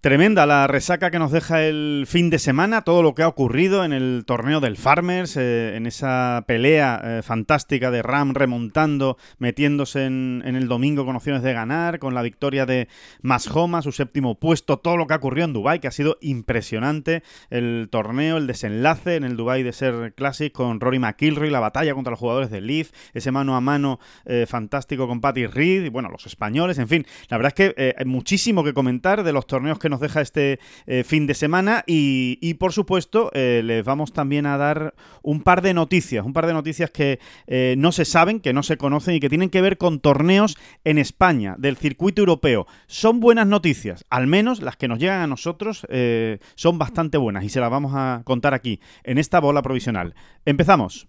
Tremenda la resaca que nos deja el fin de semana, todo lo que ha ocurrido en el torneo del Farmers, eh, en esa pelea eh, fantástica de Ram remontando, metiéndose en, el domingo con opciones de ganar, con la victoria de Mashoma, su séptimo puesto, todo lo que ha ocurrido en Dubai que ha sido impresionante, el torneo, el desenlace en el Dubai de Ser Classic con Rory McIlroy, la batalla contra los jugadores de Leaf, ese mano a mano eh, fantástico con Patty Reed, y bueno, los españoles, en fin, la verdad es que hay muchísimo que comentar de los torneos que nos deja este eh, fin de semana y, por supuesto eh, les vamos también a dar un par de noticias, un par de noticias que eh, no se saben, que no se conocen y que tienen que ver con torneos en España del circuito europeo. Son buenas noticias, al menos las que nos llegan a nosotros son bastante buenas y se las vamos a contar aquí en esta bola provisional. Empezamos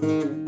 thank you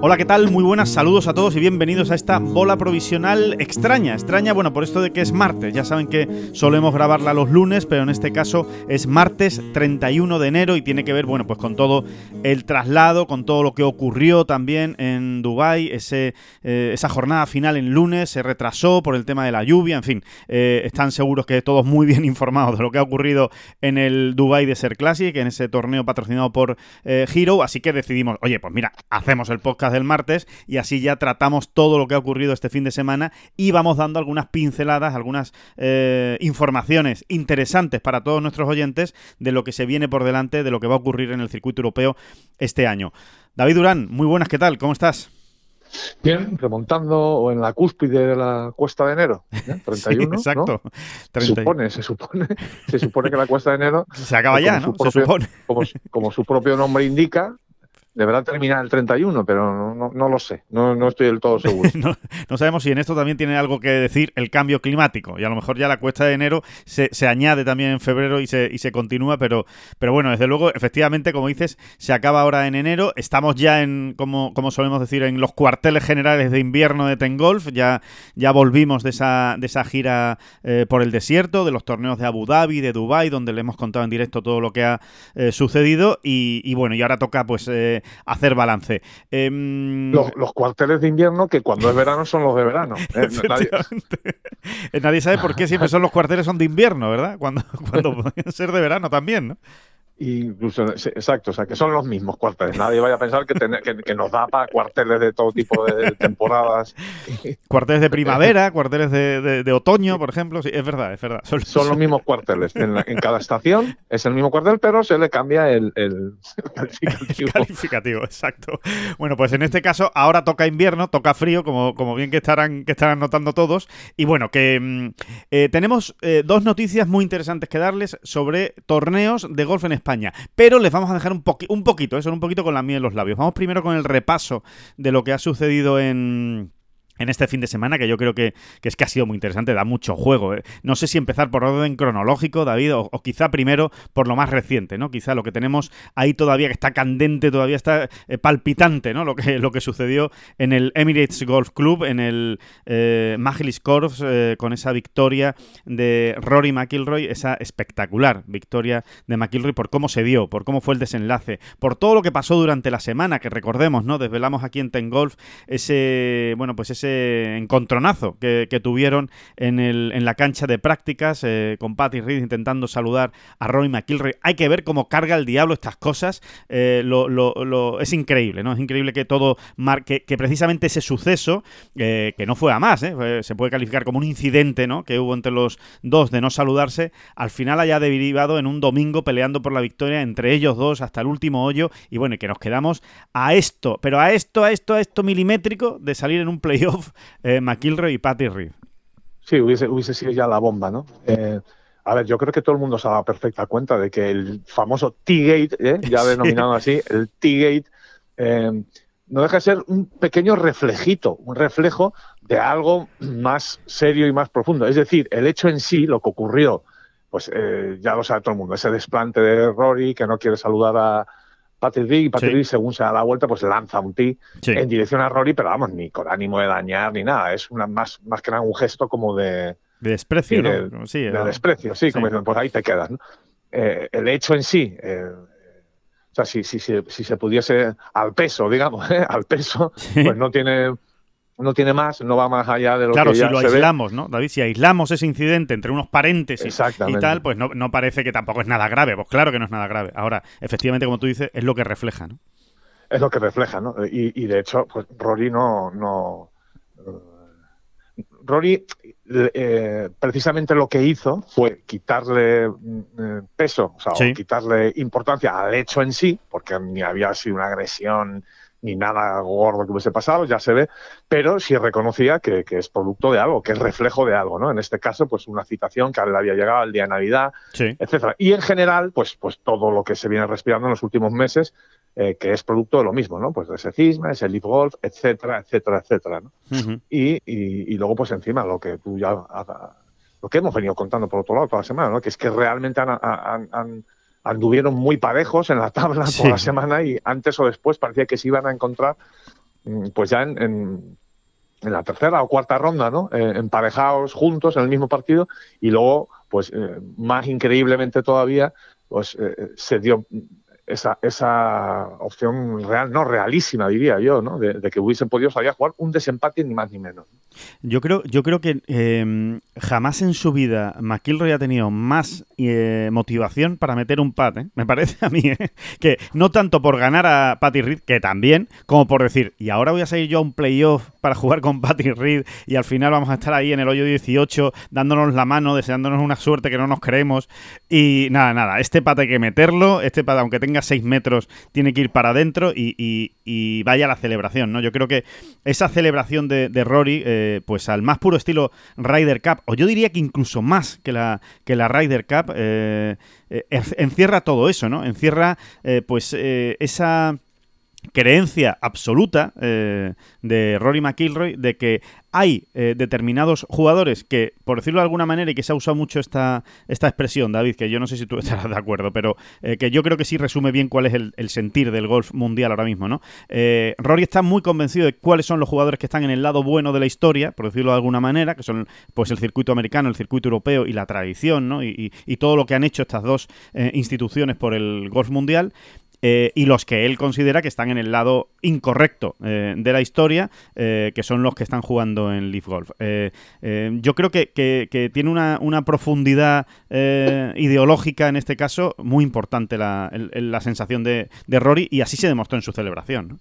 Hola, ¿qué tal? Muy buenas, saludos a todos y bienvenidos a esta bola provisional extraña. Extraña, bueno, por esto de que es martes. Ya saben que solemos grabarla los lunes, pero en este caso es martes 31 de enero y tiene que ver, bueno, pues con todo el traslado, con todo lo que ocurrió también en Dubái. Eh, esa jornada final en lunes se retrasó por el tema de la lluvia, en fin. Eh, están seguros que todos muy bien informados de lo que ha ocurrido en el Dubai Desert Classic, en ese torneo patrocinado por eh, Hero. Así que decidimos, oye, pues mira, hacemos el podcast del martes y así ya tratamos todo lo que ha ocurrido este fin de semana y vamos dando algunas pinceladas, algunas eh, informaciones interesantes para todos nuestros oyentes de lo que se viene por delante, de lo que va a ocurrir en el circuito europeo este año. David Durán, muy buenas, ¿qué tal? ¿Cómo estás? Bien, remontando en la cúspide de la cuesta de enero, 31. exacto. Se supone, se supone, se supone que la cuesta de enero. Se acaba ya, ¿no? se supone. como, su propio nombre indica, Deberá terminar el 31, pero no, lo sé, no, estoy del todo seguro. no, sabemos si en esto también tiene algo que decir el cambio climático, y a lo mejor ya la cuesta de enero se, añade también en febrero y se, y se continúa, pero, pero bueno, desde luego, efectivamente, como dices, se acaba ahora en enero, estamos ya en, como, como solemos decir, en los cuarteles generales de invierno de Tengolf, ya, ya volvimos de esa, de esa gira eh, por el desierto, de los torneos de Abu Dhabi, de Dubai, donde le hemos contado en directo todo lo que ha eh, sucedido, y, bueno, y ahora toca pues... Eh, hacer balance. Em, los, cuarteles de invierno que cuando es verano son los de verano. ¿eh? Eh, nadie... sabe por qué siempre son los cuarteles son de invierno, ¿verdad? Cuando, cuando podrían ser de verano también, ¿no? Incluso, exacto, o sea, que son los mismos cuarteles. Nadie vaya a pensar que, que, nos da para cuarteles de todo tipo de temporadas. Cuarteles de primavera, cuarteles de, de, otoño, por ejemplo. Sí, es verdad, es verdad. Son, los mismos cuarteles. En, cada estación es el mismo cuartel, pero se le cambia el, calificativo. calificativo, exacto. Bueno, pues en este caso ahora toca invierno, toca frío, como, como bien que estarán, que estarán notando todos. Y bueno, que mm, eh, tenemos eh, dos noticias muy interesantes que darles sobre torneos de golf en España pero les vamos a dejar un, un poquito, eso, un poquito con la miel en los labios. Vamos primero con el repaso de lo que ha sucedido en en este fin de semana, que yo creo que, es que ha sido muy interesante, da mucho juego. ¿eh? No sé si empezar por orden cronológico, David, o, quizá primero por lo más reciente, ¿no? Quizá lo que tenemos ahí todavía, que está candente, todavía está eh, palpitante, ¿no? Lo que, lo que sucedió en el Emirates Golf Club, en el eh, Corps, eh, con esa victoria de Rory McIlroy, esa espectacular victoria de McIlroy por cómo se dio, por cómo fue el desenlace, por todo lo que pasó durante la semana, que recordemos, ¿no? Desvelamos aquí en Ten Golf ese, bueno, pues ese encontronazo que, tuvieron en, el, en, la cancha de prácticas eh, con Patty Reed intentando saludar a Roy McIlroy. Hay que ver cómo carga el diablo estas cosas. Eh, lo, es increíble, ¿no? Es increíble que todo marque, que precisamente ese suceso, eh, que no fue a más, se puede calificar como un incidente, ¿no? Que hubo entre los dos de no saludarse, al final haya derivado en un domingo peleando por la victoria entre ellos dos hasta el último hoyo y bueno, que nos quedamos a esto, pero a esto, a esto, a esto milimétrico de salir en un playoff eh, McIlroy y Patty Reed. Sí, hubiese, hubiese sido ya la bomba, ¿no? Eh, A ver, yo creo que todo el mundo se dado perfecta cuenta de que el famoso T-Gate, ¿eh? ya denominado así, el T-Gate, eh, no deja de ser un pequeño reflejito, un reflejo de algo más serio y más profundo. Es decir, el hecho en sí, lo que ocurrió, pues eh, ya lo sabe todo el mundo, ese desplante de Rory que no quiere saludar a Patrick Reed y Patrick Reed, según se da la vuelta, pues lanza un ti en dirección a Rory, pero vamos, ni con ánimo de dañar ni nada, es una más, más que nada un gesto como de... De desprecio, ¿no? sí, de desprecio, sí, como dicen, pues ahí te quedas. ¿no? Eh, el hecho en sí, eh, o sea, si, si, si, si, se pudiese al peso, digamos, ¿eh? al peso, pues no tiene no tiene más, no va más allá de lo que ya si lo aislamos, ¿no, David? Si aislamos ese incidente entre unos paréntesis y tal, pues no, no, parece que tampoco es nada grave. Pues claro que no es nada grave. Ahora, efectivamente, como tú dices, es lo que refleja, ¿no? Es lo que refleja, ¿no? Y, de hecho, pues Rory no... no Rory eh, precisamente lo que hizo fue quitarle mm, peso, o sea, quitarle importancia al hecho en sí, porque ni había sido una agresión ni nada gordo que hubiese pasado, ya se ve, pero sí reconocía que, es producto de algo, que es reflejo de algo, ¿no? En este caso, pues una citación que a él le había llegado el día de Navidad, etcétera. Y en general, pues, pues todo lo que se viene respirando en los últimos meses, eh, que es producto de lo mismo, ¿no? Pues de ese cisma, ese leaf golf, etcétera, etcétera, etcétera, ¿no? y, y, luego, pues encima, lo que tú ya lo que hemos venido contando por otro lado toda la semana, ¿no? que es que realmente han anduvieron muy parejos en la tabla toda la semana y antes o después parecía que se iban a encontrar mm, pues ya en, en, la tercera o cuarta ronda, ¿no? Eh, emparejados juntos en el mismo partido y luego, pues eh, más increíblemente todavía, pues eh, se dio esa, esa opción real, no realísima, diría yo, ¿no? de, que hubiesen podido salir a jugar un desempate ni más ni menos. Yo creo, yo creo que em, jamás en su vida McIlroy ha tenido más eh, motivación para meter un pat, ¿eh? me parece a mí, ¿eh? que no tanto por ganar a Patty Reed, que también, como por decir, y ahora voy a salir yo a un playoff para jugar con Patty Reed y al final vamos a estar ahí en el hoyo 18 dándonos la mano, deseándonos una suerte que no nos creemos y nada, nada, este pat hay que meterlo, este pat aunque tenga 6 metros tiene que ir para adentro y, vaya la celebración, ¿no? Yo creo que esa celebración de, Rory, eh, pues al más puro estilo Ryder Cup, o yo diría que incluso más que la, que la Ryder Cup, eh, eh, encierra todo eso, ¿no? Encierra pues esa creencia absoluta de Rory McIlroy de que hay eh, determinados jugadores que, por decirlo de alguna manera, y que se ha usado mucho esta, esta expresión, David, que yo no sé si tú estarás de acuerdo, pero eh, que yo creo que sí resume bien cuál es el, sentir del golf mundial ahora mismo, ¿no? Eh, Rory está muy convencido de cuáles son los jugadores que están en el lado bueno de la historia, por decirlo de alguna manera, que son pues el circuito americano, el circuito europeo y la tradición, ¿no? Y, y todo lo que han hecho estas dos instituciones por el golf mundial. Eh, y los que él considera que están en el lado incorrecto eh, de la historia, eh, que son los que están jugando en Leaf Golf. yo creo que, tiene una, profundidad ideológica en este caso muy importante la, sensación de, Rory y así se demostró en su celebración.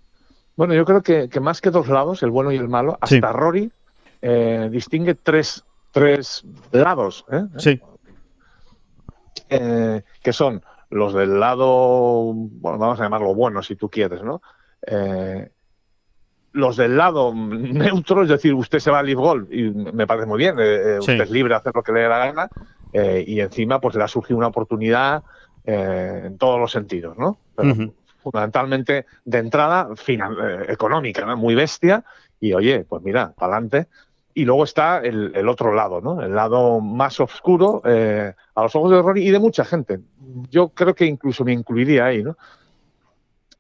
Bueno, yo creo que, más que dos lados, el bueno y el malo, hasta Rory distingue tres, tres lados. Sí. que son los del lado, bueno, vamos a llamarlo bueno si tú quieres, ¿no? Eh, los del lado neutro, es decir, usted se va a Live Golf y me parece muy bien, eh, eh, usted es libre de hacer lo que le dé la gana y encima pues le ha surgido una oportunidad en todos los sentidos, ¿no? Fundamentalmente de entrada económica, ¿no? Muy bestia y oye, pues mira, para adelante y luego está el, otro lado, ¿no? El lado más oscuro eh, a los ojos de Rory y de mucha gente. Yo creo que incluso me incluiría ahí, ¿no?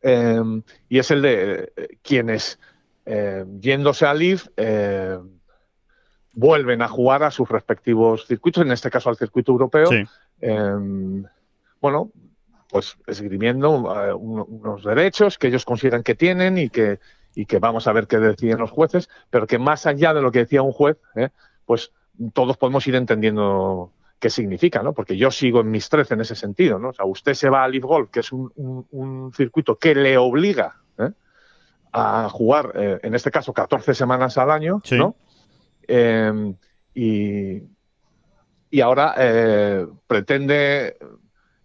Em, y es el de eh, quienes, eh, yéndose a Leaf, vuelven a jugar a sus respectivos circuitos, en este caso al circuito europeo. Em, bueno, pues esgrimiendo unos derechos que ellos consideran que tienen y que y que vamos a ver qué deciden los jueces, pero que más allá de lo que decía un juez, ¿eh? pues todos podemos ir entendiendo qué significa, ¿no? Porque yo sigo en mis 13 en ese sentido, ¿no? O sea, usted se va a Live Golf, que es un, circuito que le obliga ¿eh? a jugar, eh, en este caso, 14 semanas al año, ¿no? Y, y ahora pretende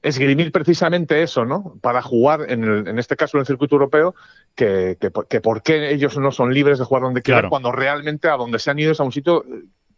esgrimir precisamente eso, ¿no? Para jugar, en, el, en este caso en el circuito europeo, que, que, por qué ellos no son libres de jugar donde quieran, cuando realmente a donde se han ido es a un sitio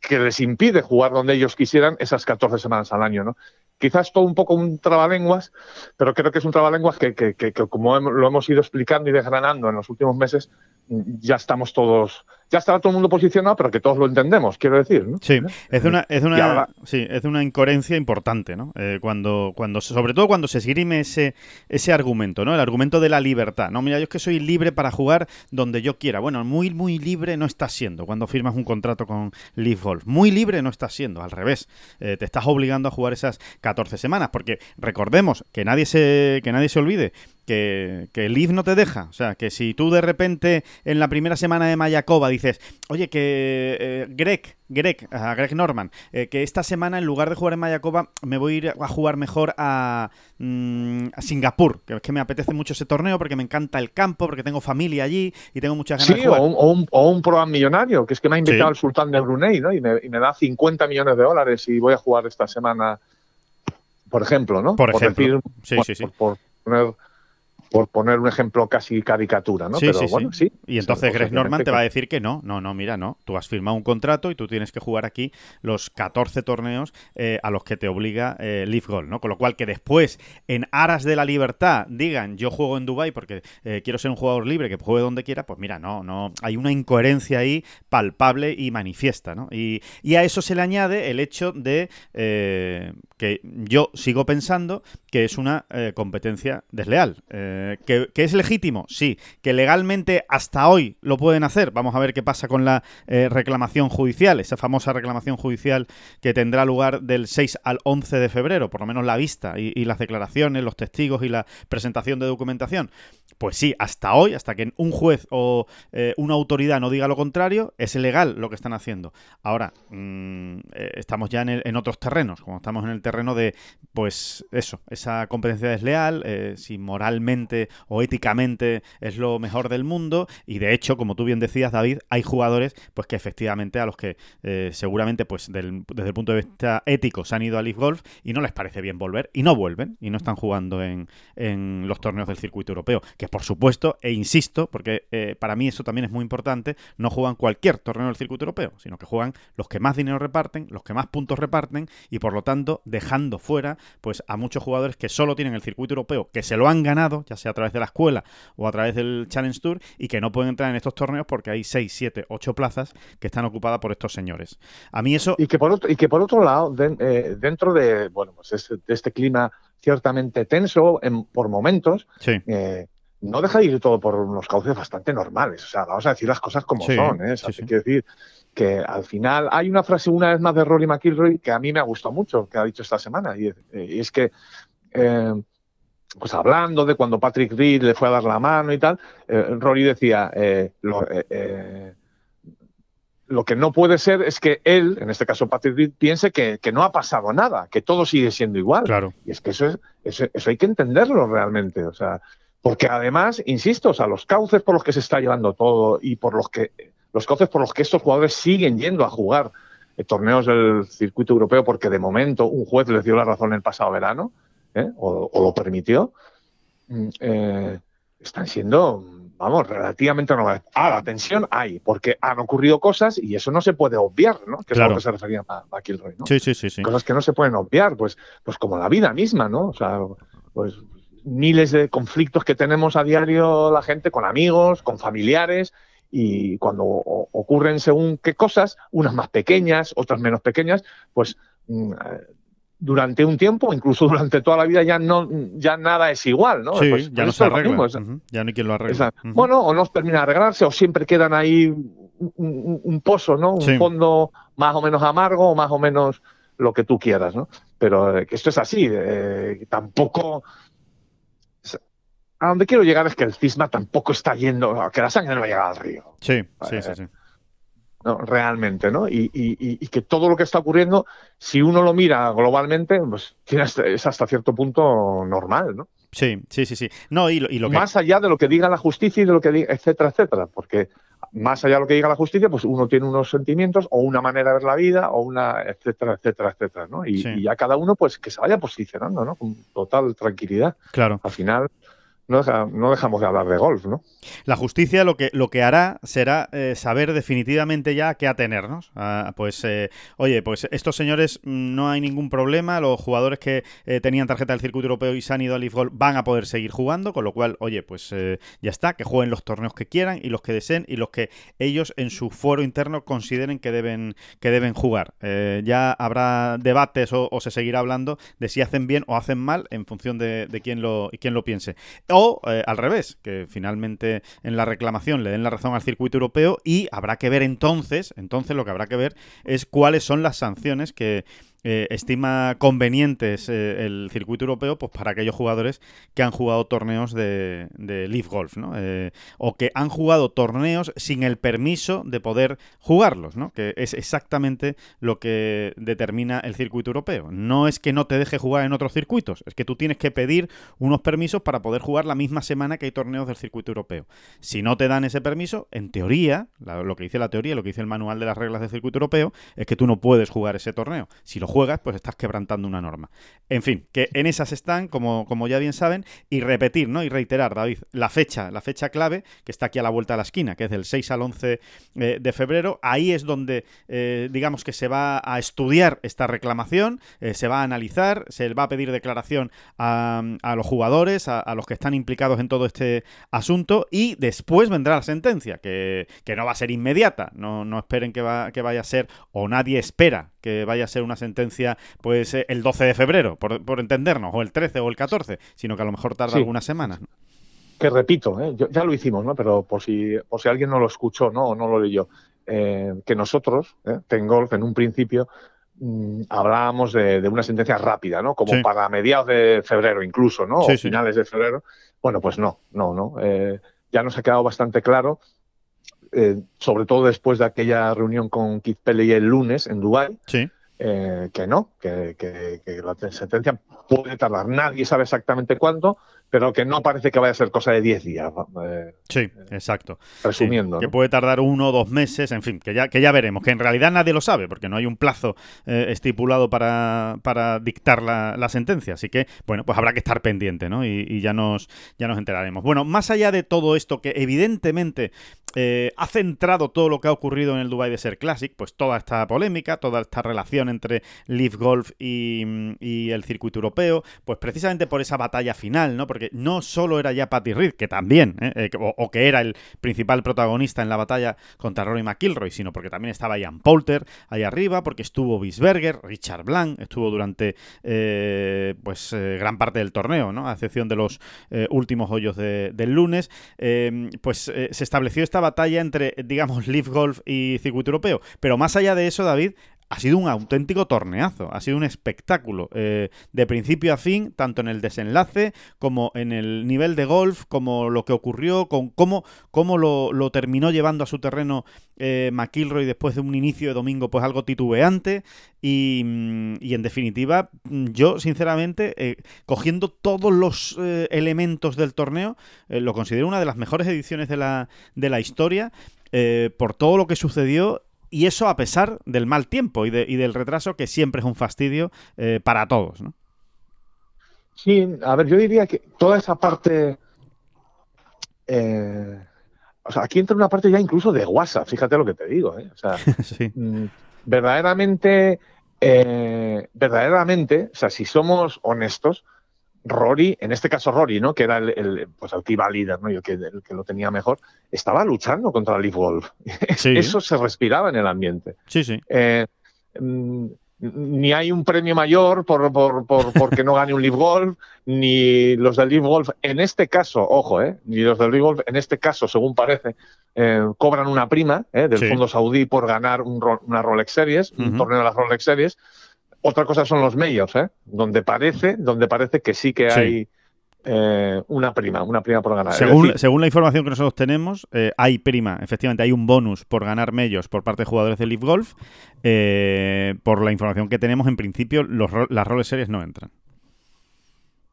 que les impide jugar donde ellos quisieran esas 14 semanas al año, ¿no? Quizás todo un poco un trabalenguas, pero creo que es un trabalenguas que, que, que, como lo hemos ido explicando y desgranando en los últimos meses, ya estamos todos, ya está todo el mundo posicionado, pero que todos lo entendemos, quiero decir. ¿no? Sí, es una, es una, sí, es una incoherencia importante, ¿no? Eh, cuando, cuando, sobre todo cuando se esgrime ese, ese argumento, ¿no? El argumento de la libertad, ¿no? Mira, yo es que soy libre para jugar donde yo quiera. Bueno, muy, muy libre no estás siendo cuando firmas un contrato con Leaf Golf. Muy libre no estás siendo, al revés. Eh, te estás obligando a jugar esas 14 semanas, porque recordemos que nadie se, que nadie se olvide que, que el no te deja. O sea, que si tú de repente en la primera semana de Mayacoba dices, oye, que eh, Greg, Greg, a Greg Norman, eh, que esta semana en lugar de jugar en Mayacoba me voy a ir a jugar mejor a, mm, a Singapur, que es que me apetece mucho ese torneo porque me encanta el campo, porque tengo familia allí y tengo muchas ganas de jugar. O un, o, un, o un programa millonario, que es que me ha invitado el sultán de Brunei, ¿no? Y me, y me, da 50 millones de dólares y voy a jugar esta semana, por ejemplo, ¿no? Por, ejemplo. sí, sí, sí. por poner por poner un ejemplo casi caricatura, ¿no? Sí, Pero, sí, bueno, sí. Y entonces Greg Norman te va a decir que no, no, no, mira, no. Tú has firmado un contrato y tú tienes que jugar aquí los 14 torneos eh, a los que te obliga eh, Leaf Gold, ¿no? Con lo cual que después, en aras de la libertad, digan yo juego en Dubai porque eh, quiero ser un jugador libre que juegue donde quiera, pues mira, no, no. Hay una incoherencia ahí palpable y manifiesta, ¿no? Y, y a eso se le añade el hecho de eh, que yo sigo pensando que es una eh, competencia desleal. Eh, ¿que, ¿que, es legítimo? Sí. ¿Que legalmente hasta hoy lo pueden hacer? Vamos a ver qué pasa con la eh, reclamación judicial, esa famosa reclamación judicial que tendrá lugar del 6 al 11 de febrero, por lo menos la vista y, las declaraciones, los testigos y la presentación de documentación. Pues sí, hasta hoy, hasta que un juez o eh, una autoridad no diga lo contrario, es ilegal lo que están haciendo. Ahora, eh, estamos ya en, el, en, otros terrenos, como estamos en el terreno de, pues eso, esa competencia desleal, eh, si moralmente o éticamente es lo mejor del mundo, y de hecho, como tú bien decías, David, hay jugadores pues que efectivamente a los que eh, seguramente pues del, desde el punto de vista ético se han ido a Leaf Golf y no les parece bien volver, y no vuelven, y no están jugando en, en los torneos del circuito europeo, que por supuesto, e insisto, porque eh, para mí eso también es muy importante, no juegan cualquier torneo del circuito europeo, sino que juegan los que más dinero reparten, los que más puntos reparten y por lo tanto dejando fuera pues a muchos jugadores que solo tienen el circuito europeo, que se lo han ganado, ya sea a través de la escuela o a través del Challenge Tour y que no pueden entrar en estos torneos porque hay 6, 7, 8 plazas que están ocupadas por estos señores. A mí eso... Y que por otro, y que por otro lado, de, eh, dentro de, bueno, pues este, de este clima ciertamente tenso en, por momentos, sí. eh, no deja de ir todo por unos cauces bastante normales. O sea, vamos a decir las cosas como sí, son. ¿eh? O sea, sí, sí. Quiero decir que al final hay una frase una vez más de Rory McIlroy que a mí me ha gustado mucho, que ha dicho esta semana, y, y es que, eh, pues hablando de cuando Patrick Reed le fue a dar la mano y tal, eh, Rory decía, eh, lo, eh, lo, que no puede ser es que él, en este caso Patrick Reed, piense que, que, no ha pasado nada, que todo sigue siendo igual. Claro. Y es que eso, es, eso, eso hay que entenderlo realmente. O sea, porque además, insisto, o sea, los cauces por los que se está llevando todo y por los que los cauces por los que estos jugadores siguen yendo a jugar torneos del circuito europeo, porque de momento un juez les dio la razón el pasado verano, ¿eh? o, o, lo permitió, eh, están siendo, vamos, relativamente normales. Ah, la tensión hay, porque han ocurrido cosas y eso no se puede obviar, ¿no? Que claro. es a lo que se refería a McIlroy, ¿no? Sí, sí, sí, sí. Cosas que no se pueden obviar, pues, pues como la vida misma, ¿no? O sea, pues miles de conflictos que tenemos a diario la gente con amigos, con familiares, y cuando ocurren según qué cosas, unas más pequeñas, otras menos pequeñas, pues mm, durante un tiempo, incluso durante toda la vida, ya no ya nada es igual, ¿no? Sí, pues, ya no se arregla. Uh -huh. Ya no hay quien lo arregle. Uh -huh. Bueno, o no termina de arreglarse, o siempre quedan ahí un, un, un pozo, ¿no? Un sí. fondo más o menos amargo, o más o menos lo que tú quieras, ¿no? Pero eh, que esto es así, eh, tampoco a donde quiero llegar es que el cisma tampoco está yendo, que la sangre no va a llegar al río. Sí, sí, sí. sí. No, realmente, ¿no? Y, y, y, que todo lo que está ocurriendo, si uno lo mira globalmente, pues es hasta cierto punto normal, ¿no? Sí, sí, sí, sí. No, y lo, y lo que... Más allá de lo que diga la justicia y de lo que diga, etcétera, etcétera, porque más allá de lo que diga la justicia, pues uno tiene unos sentimientos o una manera de ver la vida o una, etcétera, etcétera, etcétera, ¿no? Y, sí. y ya cada uno, pues, que se vaya posicionando, ¿no? Con total tranquilidad. Claro. Al final, no, dejamos de hablar de golf, ¿no? La justicia lo que, lo que hará será eh, saber definitivamente ya qué atenernos. Ah, pues, eh, oye, pues estos señores mm, no hay ningún problema, los jugadores que eh, tenían tarjeta del circuito europeo y se han ido al Leaf Golf van a poder seguir jugando, con lo cual, oye, pues ya está, que jueguen los torneos que quieran y los que deseen y los que ellos en su foro interno consideren que deben, que deben jugar. ya habrá debates o, se seguirá hablando de si hacen bien o hacen mal en función de, de quién, lo, quién lo piense. O eh, al revés, que finalmente en la reclamación le den la razón al circuito europeo y habrá que ver entonces, entonces lo que habrá que ver es cuáles son las sanciones que eh, estima convenientes eh, el circuito europeo pues para aquellos jugadores que han jugado torneos de, de Leaf Golf, ¿no? Eh, o que han jugado torneos sin el permiso de poder jugarlos, ¿no? Que es exactamente lo que determina el circuito europeo. No es que no te deje jugar en otros circuitos, es que tú tienes que pedir unos permisos para poder jugar la misma semana que hay torneos del circuito europeo. Si no te dan ese permiso, en teoría, lo que dice la teoría, lo que dice el manual de las reglas del circuito europeo, es que tú no puedes jugar ese torneo. Si lo juegas, pues estás quebrantando una norma. En fin, que en esas están, como, como ya bien saben, y repetir, ¿no? Y reiterar, David, la fecha, la fecha clave, que está aquí a la vuelta de la esquina, que es del 6 al 11 eh, de febrero. Ahí es donde, eh, digamos que se va a estudiar esta reclamación, eh, se va a analizar, se va a pedir declaración a, los jugadores, a, los que están implicados en todo este asunto, y después vendrá la sentencia, que, no va a ser inmediata, no, no esperen que, va, que vaya a ser, o nadie espera que vaya a ser una sentencia pues eh, el 12 de febrero, por, entendernos, o el 13 o el 14, sino que a lo mejor tarda algunas semanas. Que repito, ¿eh? ya lo hicimos, ¿no? pero por si, por si alguien no lo escuchó ¿no? o no lo leyó, eh, que nosotros, ¿eh? Tengolf, en un principio, mm, hablábamos de, una sentencia rápida, ¿no? Como para mediados de febrero incluso, ¿no? o finales de febrero. Bueno, pues no, no, no. ya nos ha quedado bastante claro eh, sobre todo después de aquella reunión con Keith Pelley el lunes en Dubái, eh, que no, que, que, la sentencia puede tardar. Nadie sabe exactamente cuándo, pero que no parece que vaya a ser cosa de 10 días. Eh, sí, exacto. Resumiendo. Que puede tardar uno o dos meses, en fin, que ya, que ya veremos, que en realidad nadie lo sabe, porque no hay un plazo eh, estipulado para, para dictar la, la, sentencia. Así que, bueno, pues habrá que estar pendiente, ¿no? Y, ya, nos, ya nos enteraremos. Bueno, más allá de todo esto, que evidentemente eh, ha centrado todo lo que ha ocurrido en el Dubai Desert Classic, pues toda esta polémica, toda esta relación entre Leaf Golf y, y el circuito europeo, pues precisamente por esa batalla final, ¿no? Porque no solo era ya Patty Reed, que también, ¿eh? Eh, o, que era el principal protagonista en la batalla contra Rory McIlroy, sino porque también estaba Ian Poulter ahí arriba, porque estuvo Bisberger, Richard Blanc, estuvo durante pues gran parte del torneo. A excepción de los últimos hoyos del lunes, pues se estableció esta batalla entre, digamos, Leaf Golf y circuito europeo. Pero más allá de eso, David, ha sido un auténtico torneazo, ha sido un espectáculo, eh, de principio a fin, tanto en el desenlace como en el nivel de golf, como lo que ocurrió, con cómo, cómo lo, terminó llevando a su terreno eh, McIlroy después de un inicio de domingo pues algo titubeante. Y, en definitiva yo sinceramente eh, cogiendo todos los elementos del torneo lo considero una de las mejores ediciones de la, de la historia por todo lo que sucedió y eso a pesar del mal tiempo y, del retraso que siempre es un fastidio eh, para todos, ¿no? Sí, a ver, yo diría que toda esa parte... Eh, o sea, aquí entra una parte ya incluso de WhatsApp, fíjate lo que te digo. ¿eh? O sea, mm, verdaderamente, verdaderamente, o sea, si somos honestos, Rory, en este caso Rory, ¿no? Que era el, pues el que iba líder, ¿no? Yo que, el que lo tenía mejor, estaba luchando contra Leaf Wolf. Eso se respiraba en el ambiente. Sí, sí. Eh, mm, ni hay un premio mayor por, por, por porque no gane un Leaf Golf, ni los del Leaf Golf, en este caso, ojo, eh, ni los del Leaf Golf, en este caso, según parece, eh, cobran una prima eh, del fondo saudí por ganar un, una Rolex Series, un torneo de las Rolex Series, otra cosa son los medios, ¿eh? donde parece, donde parece que sí que hay eh, una prima, una prima por ganar. Según, según la información que nosotros tenemos, eh, hay prima, efectivamente, hay un bonus por ganar medios por parte de jugadores de Leaf Golf. Eh, por la información que tenemos, en principio, los, las roles series no entran.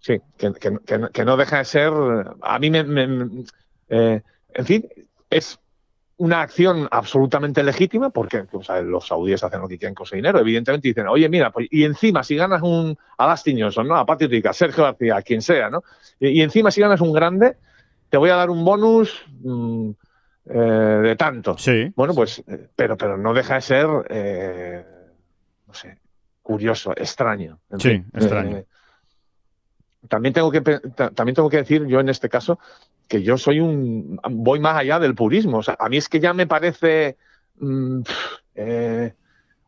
Sí, que, no deja de ser. A mí me. en fin, es una acción absolutamente legítima, porque los saudíes hacen lo que quieren con ese dinero. Evidentemente dicen, oye, mira, pues, y encima si ganas un a Dustin Johnson, ¿no? a Patrick a Sergio García, a quien sea, ¿no? Y, encima si ganas un grande, te voy a dar un bonus mm, eh, de tanto. Sí. Bueno, pues, eh, pero, pero no deja de ser, eh, no sé, curioso, extraño. sí, extraño. también tengo que también tengo que decir yo en este caso que yo soy un voy más allá del purismo. O sea, a mí es que ya me parece mm,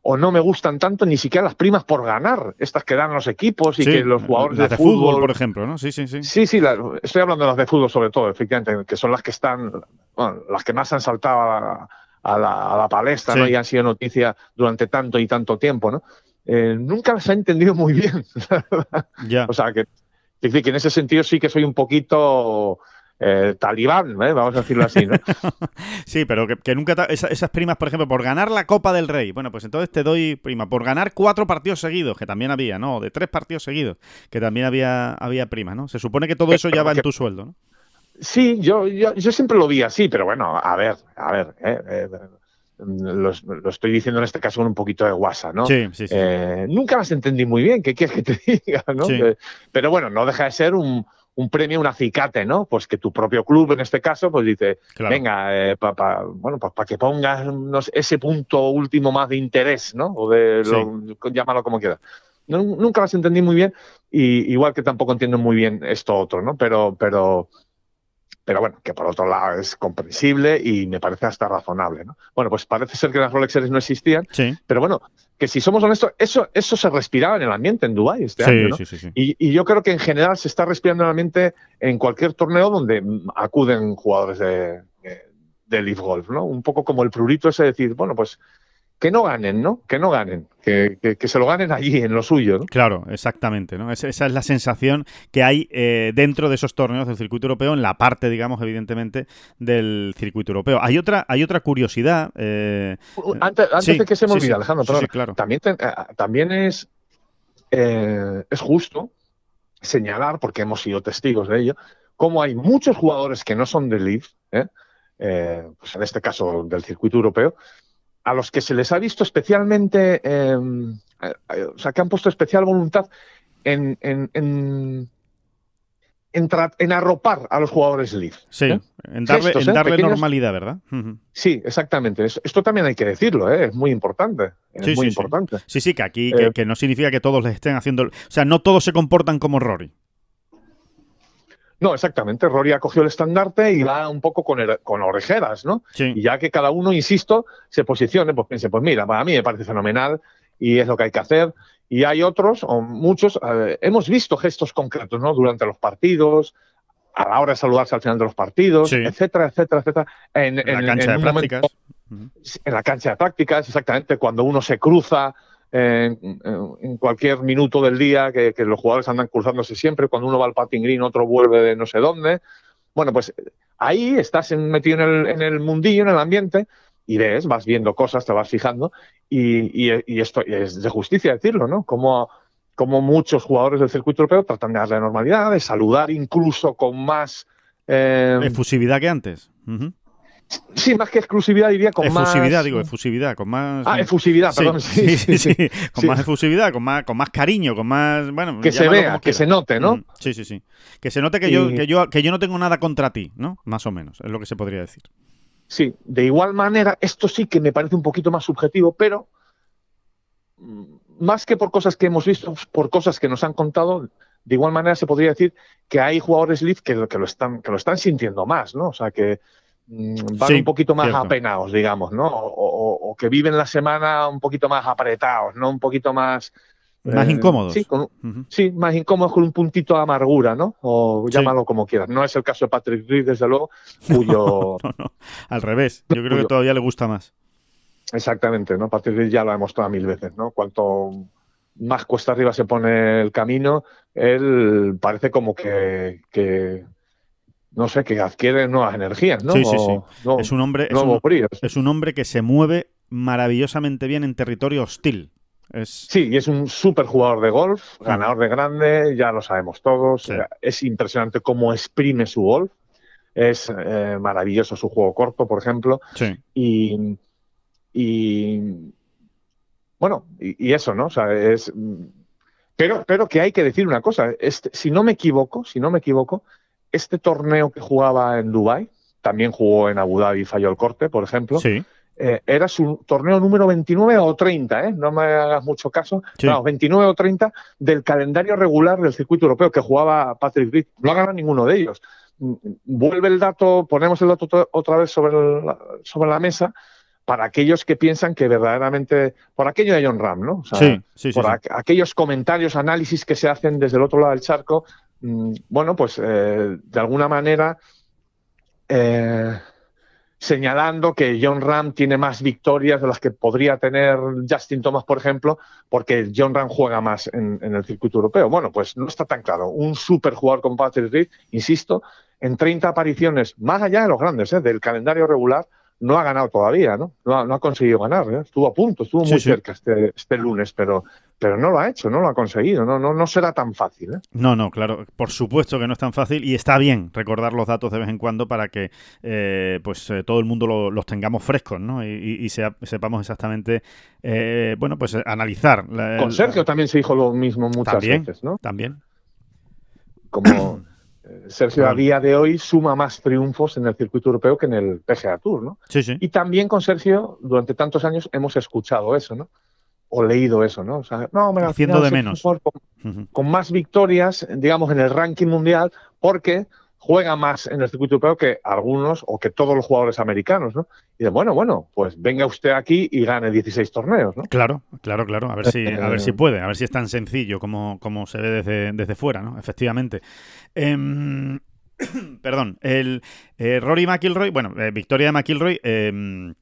o no me gustan tanto ni siquiera las primas por ganar, estas que dan los equipos y que los jugadores de, fútbol, por ejemplo, ¿no? Sí, sí, sí. Sí, sí, estoy hablando de las de fútbol sobre todo, efectivamente, que son las que están, bueno, las que más han saltado a la, palestra, ¿no? Y han sido noticia durante tanto y tanto tiempo, ¿no? Eh, nunca las he entendido muy bien. Ya. O sea, que, que en ese sentido sí que soy un poquito eh, talibán, ¿eh? vamos a decirlo así, ¿no? sí, pero que, nunca esas, primas, por ejemplo, por ganar la Copa del Rey, bueno, pues entonces te doy prima, por ganar cuatro partidos seguidos, que también había, ¿no? De tres partidos seguidos, que también había, había prima, ¿no? Se supone que todo eso ya va en tu sueldo, ¿no? Sí, yo, yo, siempre lo vi así, pero bueno, a ver, a ver, ¿eh? lo, estoy diciendo en este caso con un poquito de guasa, ¿no? Sí, sí, sí. nunca las entendí muy bien, ¿qué quieres que te diga, no? pero bueno, no deja de ser un, un premio, un acicate, ¿no? Pues que tu propio club, en este caso, pues dice, venga, eh, bueno, pues para que pongas ese punto último más de interés, ¿no? O de, llámalo como quieras. nunca las entendí muy bien, y igual que tampoco entiendo muy bien esto otro, ¿no? Pero, pero, pero bueno, que por otro lado es comprensible y me parece hasta razonable. ¿no? Bueno, pues parece ser que las Rolex Series no existían, pero bueno, que si somos honestos, eso, eso se respiraba en el ambiente en Dubái este año. ¿no? y, y, yo creo que en general se está respirando en el ambiente en cualquier torneo donde acuden jugadores de, de, Leaf Golf, ¿no? Un poco como el prurito ese de decir, bueno, pues que no ganen, ¿no? Que no ganen, que, se lo ganen allí, en lo suyo, ¿no? Claro, exactamente, ¿no? Esa, es la sensación que hay eh, dentro de esos torneos del circuito europeo, en la parte, digamos, evidentemente, del circuito europeo. Hay otra, hay otra curiosidad. Eh, antes, de que se me olvide, Alejandro, claro. también, eh, también es, es justo señalar, porque hemos sido testigos de ello, cómo hay muchos jugadores que no son de Leaf, pues en este caso del circuito europeo, a los que se les ha visto especialmente, em, eh, eh, o sea, que han puesto especial voluntad en, en, en, en, arropar a los jugadores Leaf. Sí, ¿eh? en darle, normalidad, ¿verdad? Sí, exactamente. Esto también hay que decirlo, es muy importante. Es muy importante. Sí. sí, que aquí que, no significa que todos les estén haciendo. O sea, no todos se comportan como Rory. No, exactamente. Rory ha cogido el estandarte y va un poco con, con orejeras, ¿no? Sí. Y ya que cada uno, insisto, se posicione, pues piense, pues mira, para mí me parece fenomenal y es lo que hay que hacer. Y hay otros, o muchos, eh, hemos visto gestos concretos, ¿no? Durante los partidos, a la hora de saludarse al final de los partidos, etcétera, etcétera, etcétera. En, la cancha de prácticas. en la cancha de prácticas, exactamente, cuando uno se cruza en, cualquier minuto del día, que, los jugadores andan cruzándose siempre, cuando uno va al patting green, otro vuelve de no sé dónde. Bueno, pues ahí estás metido en el, en el mundillo, en el ambiente, y ves, vas viendo cosas, te vas fijando, y, esto es de justicia decirlo, ¿no? Como, como muchos jugadores del circuito europeo tratan de darle normalidad, de saludar incluso con más... Eh, Efusividad que antes. Sí, más que exclusividad diría con más... Efusividad, digo, efusividad, con más... Ah, efusividad, perdón. Sí, sí, sí, con más efusividad, con más, con más cariño, con más... Bueno, que se vea, que se note, ¿no? Mm, sí, sí, sí. Que se note que, yo, que, yo, que yo no tengo nada contra ti, ¿no? Más o menos, es lo que se podría decir. Sí, de igual manera, esto sí que me parece un poquito más subjetivo, pero mm, más que por cosas que hemos visto, por cosas que nos han contado, de igual manera se podría decir que hay jugadores Leaf que, que, lo están, que lo están sintiendo más, ¿no? O sea, que, Mm, van un poquito más apenados, digamos, ¿no? O, que viven la semana un poquito más apretados, ¿no? Un poquito más... Más eh, incómodos. Sí, más incómodos con un puntito de amargura, ¿no? O llámalo como quieras. No es el caso de Patrick Reed, desde luego, cuyo... no, no, Al revés, yo creo que todavía le gusta más. Exactamente, ¿no? Patrick Reed ya lo ha demostrado mil veces, ¿no? Cuanto más cuesta arriba se pone el camino, él parece como que, que no sé, que adquiere nuevas energías, ¿no? Sí, sí, sí. es un hombre, es un, hombre que se mueve maravillosamente bien en territorio hostil. Sí, y es un súper jugador de golf, ganador de grande, ya lo sabemos todos. Es impresionante cómo exprime su golf. es eh, maravilloso su juego corto, por ejemplo. Sí. Y, bueno, y, eso, ¿no? O sea, es. Pero, pero que hay que decir una cosa. Este, si no me equivoco, si no me equivoco, este torneo que jugaba en Dubai también jugó en Abu Dhabi y falló el corte, por ejemplo. Sí. Eh, era su torneo número 29 o 30, ¿eh? no me hagas mucho caso, no, 29 o 30 del calendario regular del circuito europeo que jugaba Patrick Reed. No ha ganado ninguno de ellos. Mm, vuelve el dato, ponemos el dato otra vez sobre, la, sobre la mesa para aquellos que piensan que verdaderamente, por aquello de John Ram, ¿no? sí, sí, por aquellos comentarios, análisis que se hacen desde el otro lado del charco, bueno, pues eh, de alguna manera eh, señalando que John Ram tiene más victorias de las que podría tener Justin Thomas, por ejemplo, porque John Ram juega más en, el circuito europeo. Bueno, pues no está tan claro. Un super jugador con Patrick Reed, insisto, en 30 apariciones, más allá de los grandes, ¿eh? del calendario regular, no ha ganado todavía, ¿no? No ha, conseguido ganar, ¿eh? estuvo a punto, estuvo muy cerca este, este, lunes, pero, pero no lo ha hecho, no lo ha conseguido, no, no, no será tan fácil. ¿eh? No, no, claro, por supuesto que no es tan fácil y está bien recordar los datos de vez en cuando para que eh, pues todo el mundo los tengamos frescos, ¿no? Y, sepamos exactamente, bueno, pues analizar. Con Sergio también se dijo lo mismo muchas veces, ¿no? También. Como Sergio a día de hoy suma más triunfos en el circuito europeo que en el PGA Tour, ¿no? Sí, sí. Y también con Sergio, durante tantos años, hemos escuchado eso, ¿no? O leído eso, ¿no? O sea, no, me Haciendo de menos. con, más victorias, digamos, en el ranking mundial, porque juega más en el circuito europeo que algunos o que todos los jugadores americanos, ¿no? Y de bueno, bueno, pues venga usted aquí y gane 16 torneos, ¿no? Claro, claro, claro. A ver si, a ver si puede, a ver si es tan sencillo como, como se ve desde, desde fuera, ¿no? Efectivamente. Em, perdón, el eh, Rory McIlroy, bueno, eh, victoria de McIlroy. Em,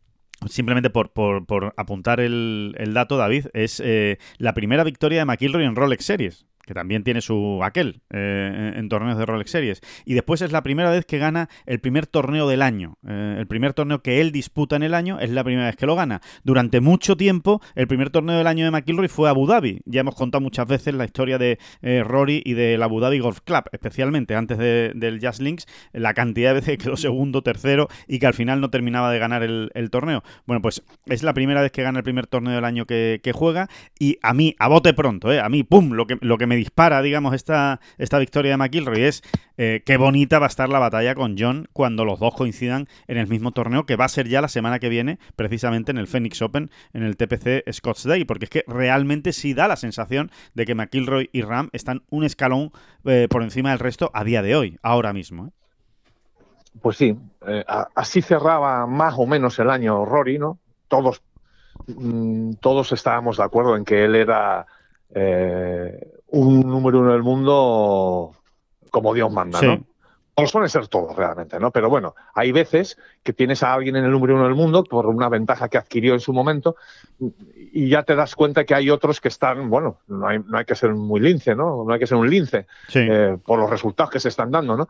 simplemente por, por, por apuntar el, el, dato, David, es eh, la primera victoria de McIlroy en Rolex Series que también tiene su aquel eh, en torneos de Rolex Series. Y después es la primera vez que gana el primer torneo del año. Eh, el primer torneo que él disputa en el año es la primera vez que lo gana. Durante mucho tiempo, el primer torneo del año de McIlroy fue Abu Dhabi. Ya hemos contado muchas veces la historia de eh, Rory y del Abu Dhabi Golf Club, especialmente antes del Jazz Links, la cantidad de veces que quedó segundo, tercero y que al final no terminaba de ganar el, torneo. Bueno, pues es la primera vez que gana el primer torneo del año que, juega y a mí, a bote pronto, a mí, ¡pum! Lo que, lo que me dispara, digamos, esta, esta victoria de McIlroy es eh, qué bonita va a estar la batalla con John cuando los dos coincidan en el mismo torneo, que va a ser ya la semana que viene, precisamente en el Phoenix Open, en el TPC Scottsdale, porque es que realmente sí da la sensación de que McIlroy y Ram están un escalón eh, por encima del resto a día de hoy, ahora mismo. ¿eh? Pues sí, así cerraba más o menos el año Rory, ¿no? Todos, mm, todos estábamos de acuerdo en que él era un número uno del mundo como Dios manda, ¿no? O suelen ser todos realmente, ¿no? Pero bueno, hay veces que tienes a alguien en el número uno del mundo por una ventaja que adquirió en su momento y ya te das cuenta que hay otros que están, bueno, no hay, no hay que ser muy lince, ¿no? No hay que ser un lince eh, por los resultados que se están dando, ¿no?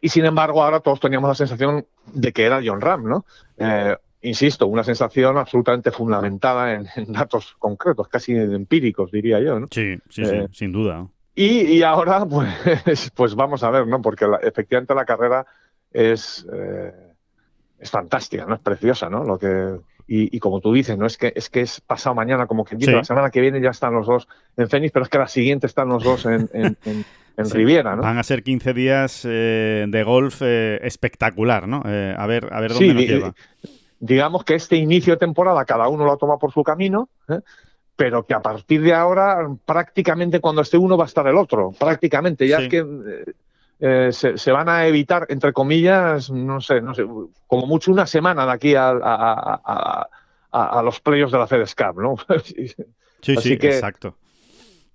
Y sin embargo, ahora todos teníamos la sensación de que era John Ram, ¿no? Eh, insisto, una sensación absolutamente fundamentada en, datos concretos, casi empíricos, diría yo. ¿no? Sí, sí, sí, eh, sin duda. Y, ahora, pues, pues vamos a ver, ¿no? Porque efectivamente la carrera es, eh, es fantástica, ¿no? Es preciosa, ¿no? Lo que, y, como tú dices, no es que es que es pasado mañana, como que dice, la semana que viene ya están los dos en Fénix, pero es que la siguiente están los dos en, Riviera, ¿no? Van a ser 15 días eh, de golf espectacular, ¿no? a ver, a ver dónde nos lleva digamos que este inicio de temporada cada uno lo toma por su camino, ¿eh? pero que a partir de ahora prácticamente cuando esté uno va a estar el otro, prácticamente, ya es que eh, eh, se, van a evitar, entre comillas, no sé, no sé, como mucho una semana de aquí a, a, los playos de la FedEx Cup, ¿no? sí, sí, exacto.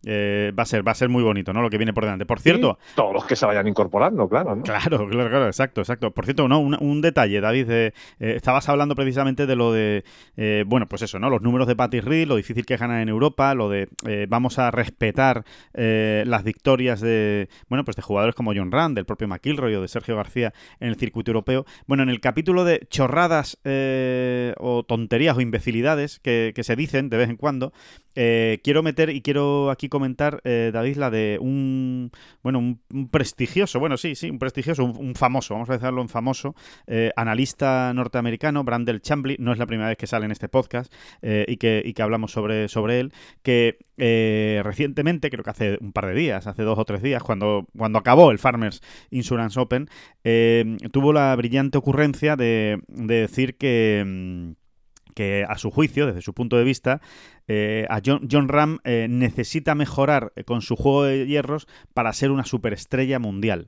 Eh, va a ser va a ser muy bonito, ¿no? Lo que viene por delante. Por cierto, todos los que se vayan incorporando, claro, Claro, claro, claro, exacto, exacto. Por cierto, no, un, detalle, David, eh, estabas hablando precisamente de lo de, eh, bueno, pues eso, ¿no? Los números de Patty Reed, lo difícil que es ganar en Europa, lo de vamos a respetar las victorias de, bueno, pues de jugadores como John Rand, del propio McIlroy o de Sergio García en el circuito europeo. Bueno, en el capítulo de chorradas o tonterías o imbecilidades que, que se dicen de vez en cuando, eh, quiero meter y quiero aquí comentar, eh, David, la de un, bueno, un, prestigioso, bueno, sí, sí, un prestigioso, un, famoso, vamos a decirlo en famoso, eh, analista norteamericano, Brandel Chambly, no es la primera vez que sale en este podcast y, que, y que hablamos sobre, sobre él, que recientemente, creo que hace un par de días, hace dos o tres días, cuando, cuando acabó el Farmers Insurance Open, tuvo la brillante ocurrencia de, de decir que mm, que a su juicio, desde su punto de vista, eh, a John, Ram eh, necesita mejorar eh, con su juego de hierros para ser una superestrella mundial.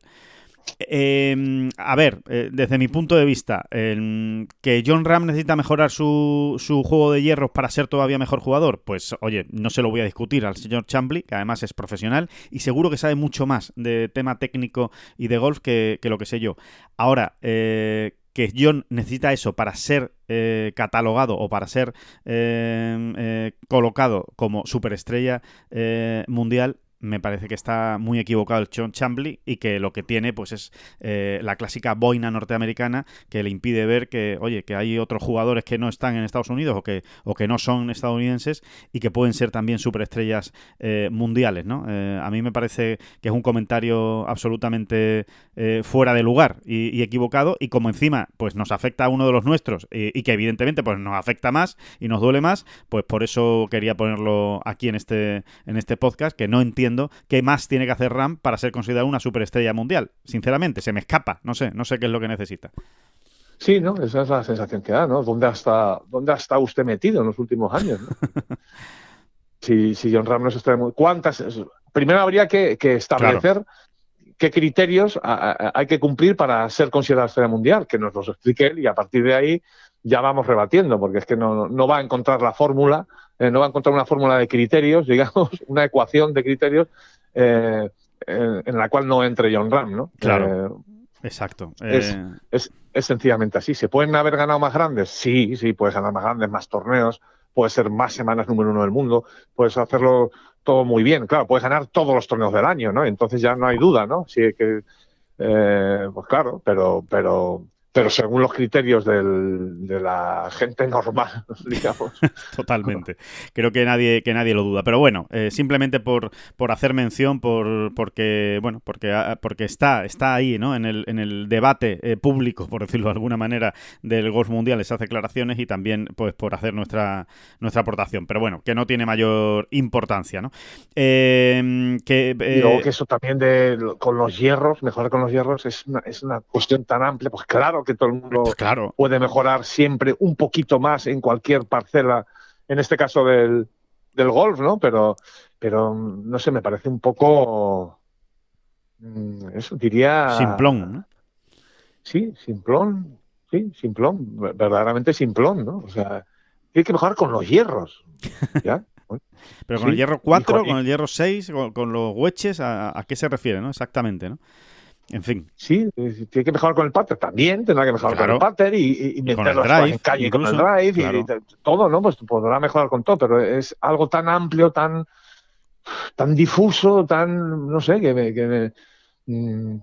Em, a ver, desde mi punto de vista, que John Ram necesita mejorar su, su, juego de hierros para ser todavía mejor jugador, pues oye, no se lo voy a discutir al señor Chambly, que además es profesional y seguro que sabe mucho más de tema técnico y de golf que, que lo que sé yo. Ahora, que John necesita eso para ser eh, catalogado o para ser eh, eh, colocado como superestrella mundial, me parece que está muy equivocado el John Chambly y que lo que tiene pues es eh, la clásica boina norteamericana que le impide ver que, oye, que hay otros jugadores que no están en Estados Unidos o que, o que no son estadounidenses y que pueden ser también superestrellas eh, mundiales, ¿no? Eh, a mí me parece que es un comentario absolutamente fuera de lugar y, equivocado y como encima pues nos afecta a uno de los nuestros y, que evidentemente pues nos afecta más y nos duele más, pues por eso quería ponerlo aquí en este, en este podcast, que no entiendo qué más tiene que hacer Ram para ser considerado una superestrella mundial. Sinceramente, se me escapa. No sé, no sé qué es lo que necesita. Sí, ¿no? Esa es la sensación que da, ¿no? ¿Dónde ha estado, dónde ha estado usted metido en los últimos años? si, si John Ram no se está... ¿Cuántas? Primero habría que, establecer qué criterios hay que cumplir para ser considerada estrella mundial, que nos los explique él y a partir de ahí ya vamos rebatiendo, porque es que no, no va a encontrar la fórmula eh, no va a encontrar una fórmula de criterios, digamos, una ecuación de criterios eh, en, la cual no entre John Ram, ¿no? Claro. Eh, Exacto. Es, es, sencillamente así. ¿Se pueden haber ganado más grandes? Sí, sí, puedes ganar más grandes, más torneos, puedes ser más semanas número uno del mundo, puedes hacerlo todo muy bien. Claro, puedes ganar todos los torneos del año, ¿no? Entonces ya no hay duda, ¿no? Sí que, pues claro, pero, pero pero según los criterios del, de la gente normal, digamos. Totalmente. Creo que nadie, que nadie lo duda. Pero bueno, eh, simplemente por, por hacer mención, por, porque, bueno, porque, ah, porque está, está ahí, ¿no? En el, en el debate eh, público, por decirlo de alguna manera, del golf mundial, esas declaraciones y también, pues, por hacer nuestra, nuestra aportación. Pero bueno, que no tiene mayor importancia, ¿no? Em, que, y luego eh, que eso también de con los hierros, mejorar con los hierros, es una, es una cuestión tan amplia. Pues claro que todo el mundo claro. puede mejorar siempre un poquito más en cualquier parcela, en este caso del, del golf, ¿no? Pero, pero no sé, me parece un poco. Mm, eso diría. Simplón, ¿no? Sí, simplón. Sí, simplón. Verdaderamente simplón, ¿no? O sea, tiene que mejorar con los hierros. ¿Ya? Pero con el hierro 4, con, el hierro 6, con, los hueches, ¿a, ¿a, qué se refiere, no? Exactamente, ¿no? En fin. Sí, tiene que mejorar con el pater también, tendrá que mejorar con el pater y, y, con el drive, en calle con el drive y, todo, ¿no? Pues podrá mejorar con todo, pero es algo tan amplio, tan, tan difuso, tan, no sé, que, que mm,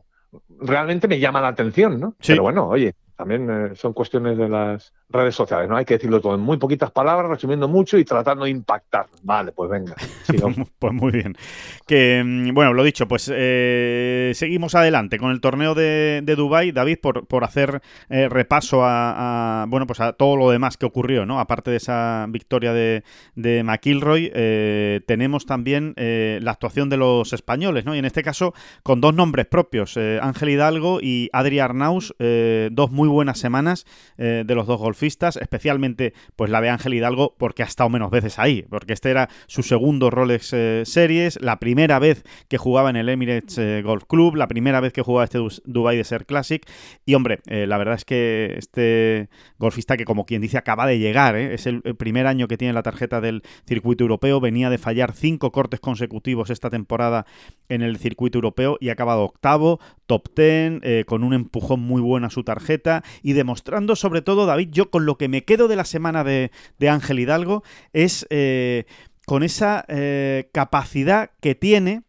realmente me llama la atención, ¿no? Pero bueno, oye, también eh, son cuestiones de las redes sociales, ¿no? Hay que decirlo todo en muy poquitas palabras, resumiendo mucho y tratando de impactar. Vale, pues venga. pues muy bien. Que, mm, bueno, lo dicho, pues eh, seguimos adelante con el torneo de, de Dubai David, por, por hacer eh, repaso a, bueno, pues a todo lo demás que ocurrió, ¿no? Aparte de esa victoria de, de McIlroy, eh, tenemos también la actuación de los españoles, ¿no? Y en este caso, con dos nombres propios, Ángel Hidalgo y Adri Arnaus, dos muy buenas semanas de los dos golfistas especialmente pues la de Ángel Hidalgo, porque ha estado menos veces ahí, porque este era su segundo Rolex eh, Series, la primera vez que jugaba en el Emirates eh, Golf Club, la primera vez que jugaba este Dubai Desert Classic, y hombre, eh, la verdad es que este golfista que como quien dice acaba de llegar, es el, primer año que tiene la tarjeta del circuito europeo, venía de fallar cinco cortes consecutivos esta temporada en el circuito europeo y ha acabado octavo, top ten, con un empujón muy bueno a su tarjeta y demostrando sobre todo, David, yo con lo que me quedo de la semana de, Ángel Hidalgo es eh, con esa eh, capacidad que tiene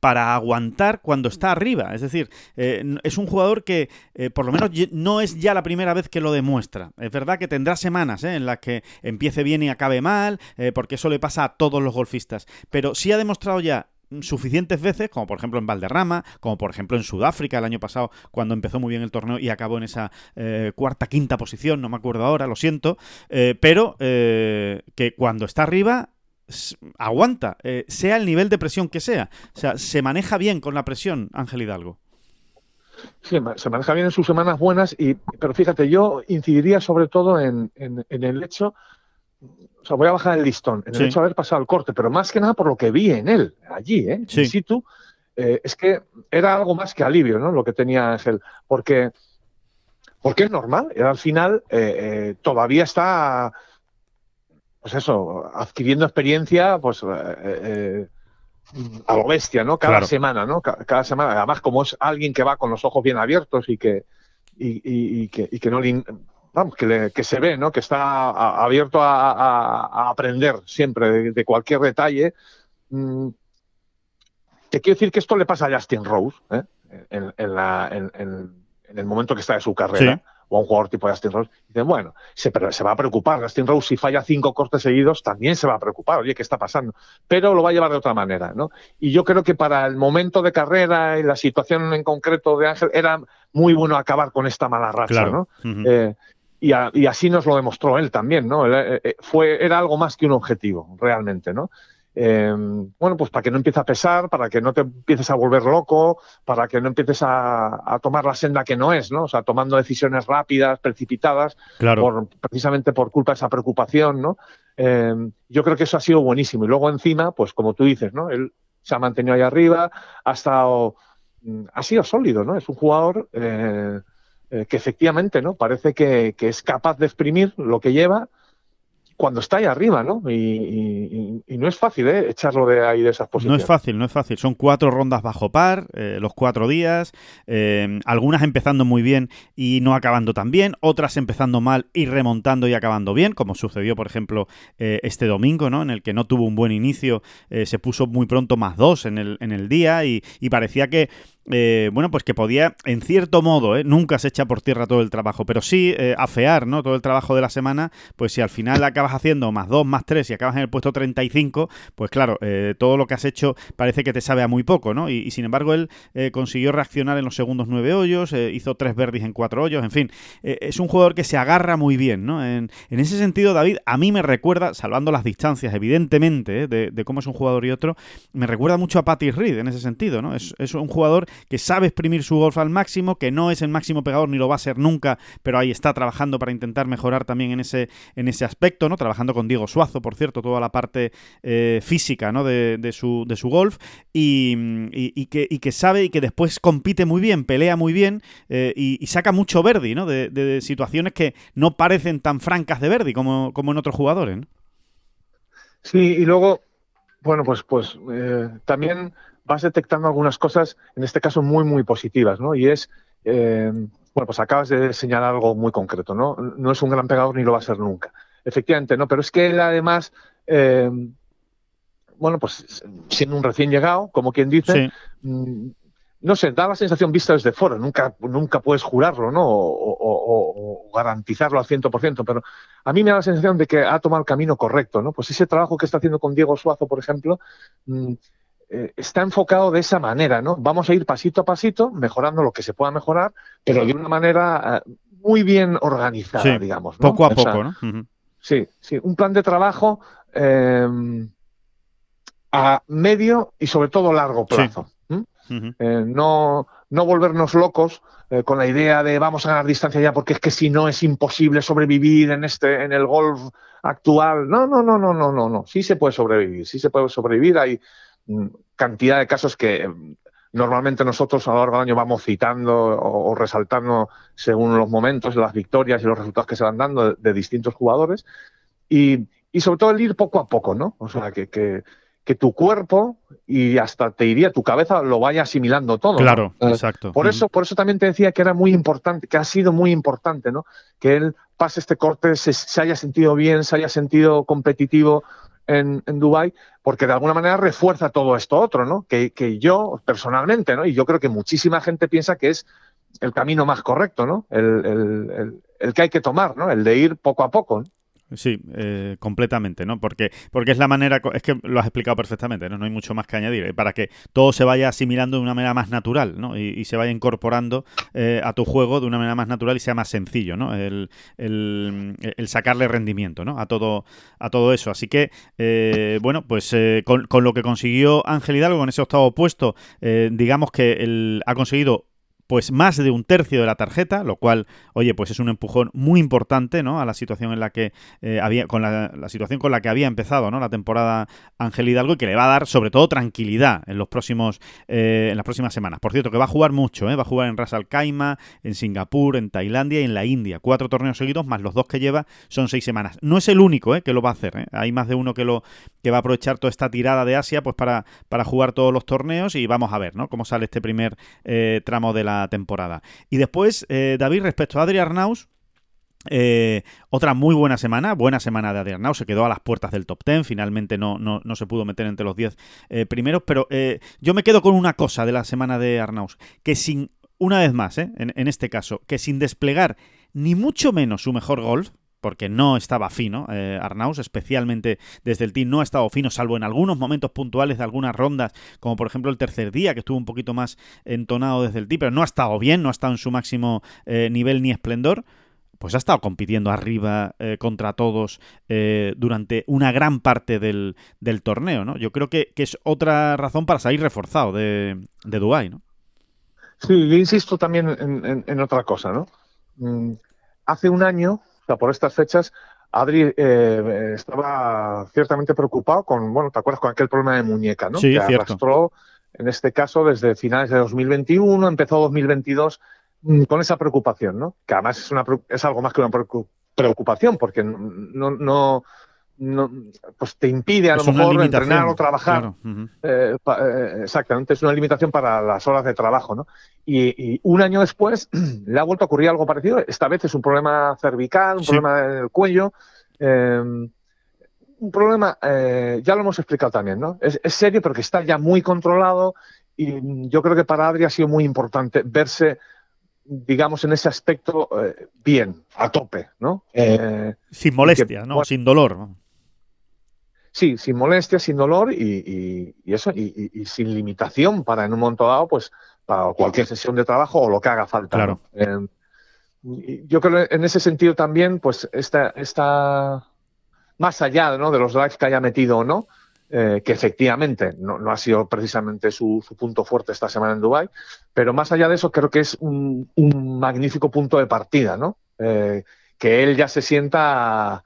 para aguantar cuando está arriba. Es decir, eh, es un jugador que por lo menos no es ya la primera vez que lo demuestra. Es verdad que tendrá semanas en las que empiece bien y acabe mal, porque eso le pasa a todos los golfistas. Pero sí ha demostrado ya suficientes veces, como por ejemplo en Valderrama, como por ejemplo en Sudáfrica el año pasado, cuando empezó muy bien el torneo y acabó en esa eh, cuarta, quinta posición, no me acuerdo ahora, lo siento, eh, pero eh, que cuando está arriba aguanta, sea el nivel de presión que sea. O sea, se maneja bien con la presión, Ángel Hidalgo. Sí, se maneja bien en sus semanas buenas, y, pero fíjate, yo incidiría sobre todo en, en el hecho o sea, voy a bajar el listón en el hecho de haber pasado el corte, pero más que nada por lo que vi en él, allí, ¿eh? in situ, eh, es que era algo más que alivio, ¿no? Lo que tenía Ángel, porque, porque es normal, al final eh, eh, todavía está, pues eso, adquiriendo experiencia, pues a lo bestia, ¿no? Cada semana, ¿no? Cada, semana, además como es alguien que va con los ojos bien abiertos y que, y, que, y que no le vamos, que, que, se ve, ¿no? Que está abierto a, aprender siempre de, cualquier detalle. Mm, te quiero decir que esto le pasa a Justin Rose ¿eh? en, el momento que está de su carrera. O a un jugador tipo Justin Rose. Dicen, bueno, se, se va a preocupar. Justin Rose, si falla cinco cortes seguidos, también se va a preocupar. Oye, ¿qué está pasando? Pero lo va a llevar de otra manera, ¿no? Y yo creo que para el momento de carrera y la situación en concreto de Ángel, era muy bueno acabar con esta mala racha, ¿no? Y, así nos lo demostró él también, ¿no? Eh, eh, fue, era algo más que un objetivo, realmente, ¿no? Em, bueno, pues para que no empiece a pesar, para que no te empieces a volver loco, para que no empieces a, tomar la senda que no es, ¿no? O sea, tomando decisiones rápidas, precipitadas, claro. precisamente por culpa de esa preocupación, ¿no? Em, yo creo que eso ha sido buenísimo. Y luego encima, pues como tú dices, ¿no? Él se ha mantenido ahí arriba, ha estado, mm, ha sido sólido, ¿no? Es un jugador eh, eh, que efectivamente, ¿no? Parece que, que, es capaz de exprimir lo que lleva cuando está ahí arriba, ¿no? Y, no es fácil, ¿eh? Echarlo de ahí de esas posiciones. No es fácil, no es fácil. Son cuatro rondas bajo par, eh, los cuatro días, eh, algunas empezando muy bien y no acabando tan bien, otras empezando mal y remontando y acabando bien, como sucedió, por ejemplo, este domingo, ¿no? En el que no tuvo un buen inicio, se puso muy pronto más dos en el, en el día y, y parecía que eh, bueno, pues que podía, en cierto modo, ¿eh? nunca se echa por tierra todo el trabajo, pero sí eh, afear, ¿no? Todo el trabajo de la semana, pues si al final acabas haciendo más dos, más tres y acabas en el puesto 35, pues claro, todo lo que has hecho parece que te sabe a muy poco, ¿no? Y, sin embargo, él consiguió reaccionar en los segundos nueve hoyos, hizo tres verdes en cuatro hoyos, en fin, es un jugador que se agarra muy bien, ¿no? En, ese sentido, David, a mí me recuerda, salvando las distancias, evidentemente, de, cómo es un jugador y otro, me recuerda mucho a Patty Reed en ese sentido, ¿no? Es, es un jugador que sabe exprimir su golf al máximo, que no es el máximo pegador ni lo va a ser nunca, pero ahí está trabajando para intentar mejorar también en ese, en ese aspecto, ¿no? Trabajando con Diego Suazo, por cierto, toda la parte eh, física, ¿no? De, su, de su golf y, que, que sabe y que después compite muy bien, pelea muy bien eh, y, saca mucho Verdi, ¿no? De, situaciones que no parecen tan francas de Verdi como, como en otros jugadores, Sí, y luego, bueno, pues, pues eh, también vas detectando algunas cosas, en este caso muy, muy positivas, ¿no? Y es, eh, bueno, pues acabas de señalar algo muy concreto, ¿no? No es un gran pegador ni lo va a ser nunca. Efectivamente, ¿no? Pero es que él además, eh, bueno, pues siendo un recién llegado, como quien dice, mm, no sé, da la sensación vista desde fuera, nunca, nunca puedes jurarlo, ¿no? O, garantizarlo al 100%, pero a mí me da la sensación de que ha tomado el camino correcto, ¿no? Pues ese trabajo que está haciendo con Diego Suazo, por ejemplo, mm, eh, está enfocado de esa manera, ¿no? Vamos a ir pasito a pasito, mejorando lo que se pueda mejorar, pero de una manera eh, muy bien organizada, digamos. Poco a poco, ¿no? Sí, sí, un plan de trabajo eh, a medio y sobre todo largo plazo. no, no volvernos locos con la idea de vamos a ganar distancia ya porque es que si no es imposible sobrevivir en este en el golf actual. No, no, no, no, no, no, no. Sí se puede sobrevivir, sí se puede sobrevivir. Hay cantidad de casos que mm, normalmente nosotros a lo largo del año vamos citando o, resaltando según los momentos, las victorias y los resultados que se van dando de, distintos jugadores. Y, sobre todo el ir poco a poco, ¿no? O sea, que, que, tu cuerpo y hasta te diría tu cabeza lo vaya asimilando todo. Claro, eh, exacto. Por eso, por eso también te decía que era muy importante, que ha sido muy importante, ¿no? Que él pase este corte, se haya sentido bien, se haya sentido competitivo, en, en Dubái, porque de alguna manera refuerza todo esto otro, ¿no? Que, yo, personalmente, ¿no? Y yo creo que muchísima gente piensa que es el camino más correcto, ¿no? El, el que hay que tomar, ¿no? El de ir poco a poco. ¿no? Sí, eh, completamente, ¿no? Porque, porque es la manera, es que lo has explicado perfectamente, ¿no? No hay mucho más que añadir, ¿eh? para que todo se vaya asimilando de una manera más natural, ¿no? Y, se vaya incorporando eh, a tu juego de una manera más natural y sea más sencillo, ¿no? El, sacarle rendimiento, ¿no? A todo, a todo eso. Así que, bueno, pues con, con, lo que consiguió Ángel Hidalgo con ese octavo puesto, digamos que él ha conseguido pues más de un tercio de la tarjeta, lo cual, oye, pues es un empujón muy importante, ¿no? A la situación en la que eh, había, con la, situación con la que había empezado, ¿no? La temporada Ángel Hidalgo y que le va a dar, sobre todo, tranquilidad en los próximos, eh, en las próximas semanas. Por cierto, que va a jugar mucho, ¿eh? Va a jugar en Ras Al Khaimah, en Singapur, en Tailandia y en la India. Cuatro torneos seguidos, más los dos que lleva, son seis semanas. No es el único, ¿eh? Que lo va a hacer, ¿eh? Hay más de uno que lo que va a aprovechar toda esta tirada de Asia, pues para, para jugar todos los torneos y vamos a ver, ¿no? Cómo sale este primer tramo de la temporada. Y después, eh, David, respecto a Adri Arnaus, eh, otra muy buena semana, buena semana de Adrián se quedó a las puertas del top 10, finalmente no, no, no se pudo meter entre los 10 eh, primeros, pero yo me quedo con una cosa de la semana de Arnaus, que sin, una vez más, en, en, este caso, que sin desplegar ni mucho menos su mejor golf, porque no estaba fino. Eh, Arnaus, especialmente desde el team, no ha estado fino, salvo en algunos momentos puntuales de algunas rondas, como por ejemplo el tercer día, que estuvo un poquito más entonado desde el team, pero no ha estado bien, no ha estado en su máximo eh, nivel ni esplendor pues ha estado compitiendo arriba eh, contra todos durante una gran parte del, torneo, ¿no? Yo creo que, es otra razón para salir reforzado de, de Dubái, ¿no? Sí, yo insisto también en, otra cosa, ¿no? Mm, hace un año o sea, por estas fechas, Adri eh, estaba ciertamente preocupado con, bueno, ¿te acuerdas con aquel problema de muñeca, ¿no? Sí, que cierto. arrastró, en este caso, desde finales de 2021, empezó 2022 mm, con esa preocupación, ¿no? Que además es, una, es algo más que una preocupación, porque no, no no, pues te impide a lo mejor entrenar o trabajar. Eh, eh, exactamente, es una limitación para las horas de trabajo. ¿no? Y, un año después le ha vuelto a ocurrir algo parecido. Esta vez es un problema cervical, un problema en el cuello. Em, un problema, eh, ya lo hemos explicado también, ¿no? Es, es, serio, pero que está ya muy controlado. Y yo creo que para Adri ha sido muy importante verse digamos, en ese aspecto bien, a tope, ¿no? sin molestia, ¿no? sin dolor. ¿no? Sí, sin molestia, sin dolor y, eso, y, sin limitación para en un momento dado, pues, para cualquier sesión de trabajo o lo que haga falta. Claro. Eh, yo creo en ese sentido también, pues, está, está más allá ¿no? de los likes que haya metido o no, eh, que efectivamente no, ha sido precisamente su, punto fuerte esta semana en Dubái, pero más allá de eso creo que es un, magnífico punto de partida, ¿no? Eh, que él ya se sienta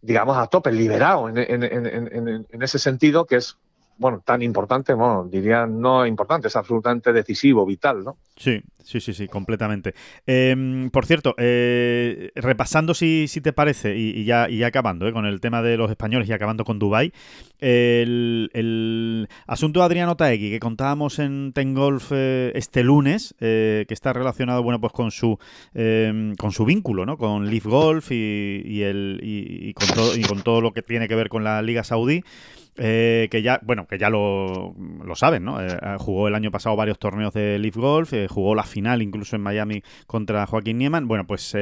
digamos, a tope, liberado en, en, en, en, ese sentido que es bueno, tan importante, bueno, diría no importante, es absolutamente decisivo, vital, ¿no? Sí, sí, sí, sí, completamente. Em, por cierto, eh, repasando si, si, te parece, y, ya, y acabando eh, con el tema de los españoles y acabando con Dubai el, el, asunto de Adriano Taegui que contábamos en Tengolf eh, este lunes, que está relacionado, bueno, pues con su em, con su vínculo, ¿no? Con Leaf Golf y, y el, y, con todo, y con todo lo que tiene que ver con la Liga Saudí. Eh, que ya, bueno, que ya lo, lo saben, ¿no? Eh, jugó el año pasado varios torneos de Leaf Golf, eh, jugó la final incluso en Miami contra Joaquín Nieman. Bueno, pues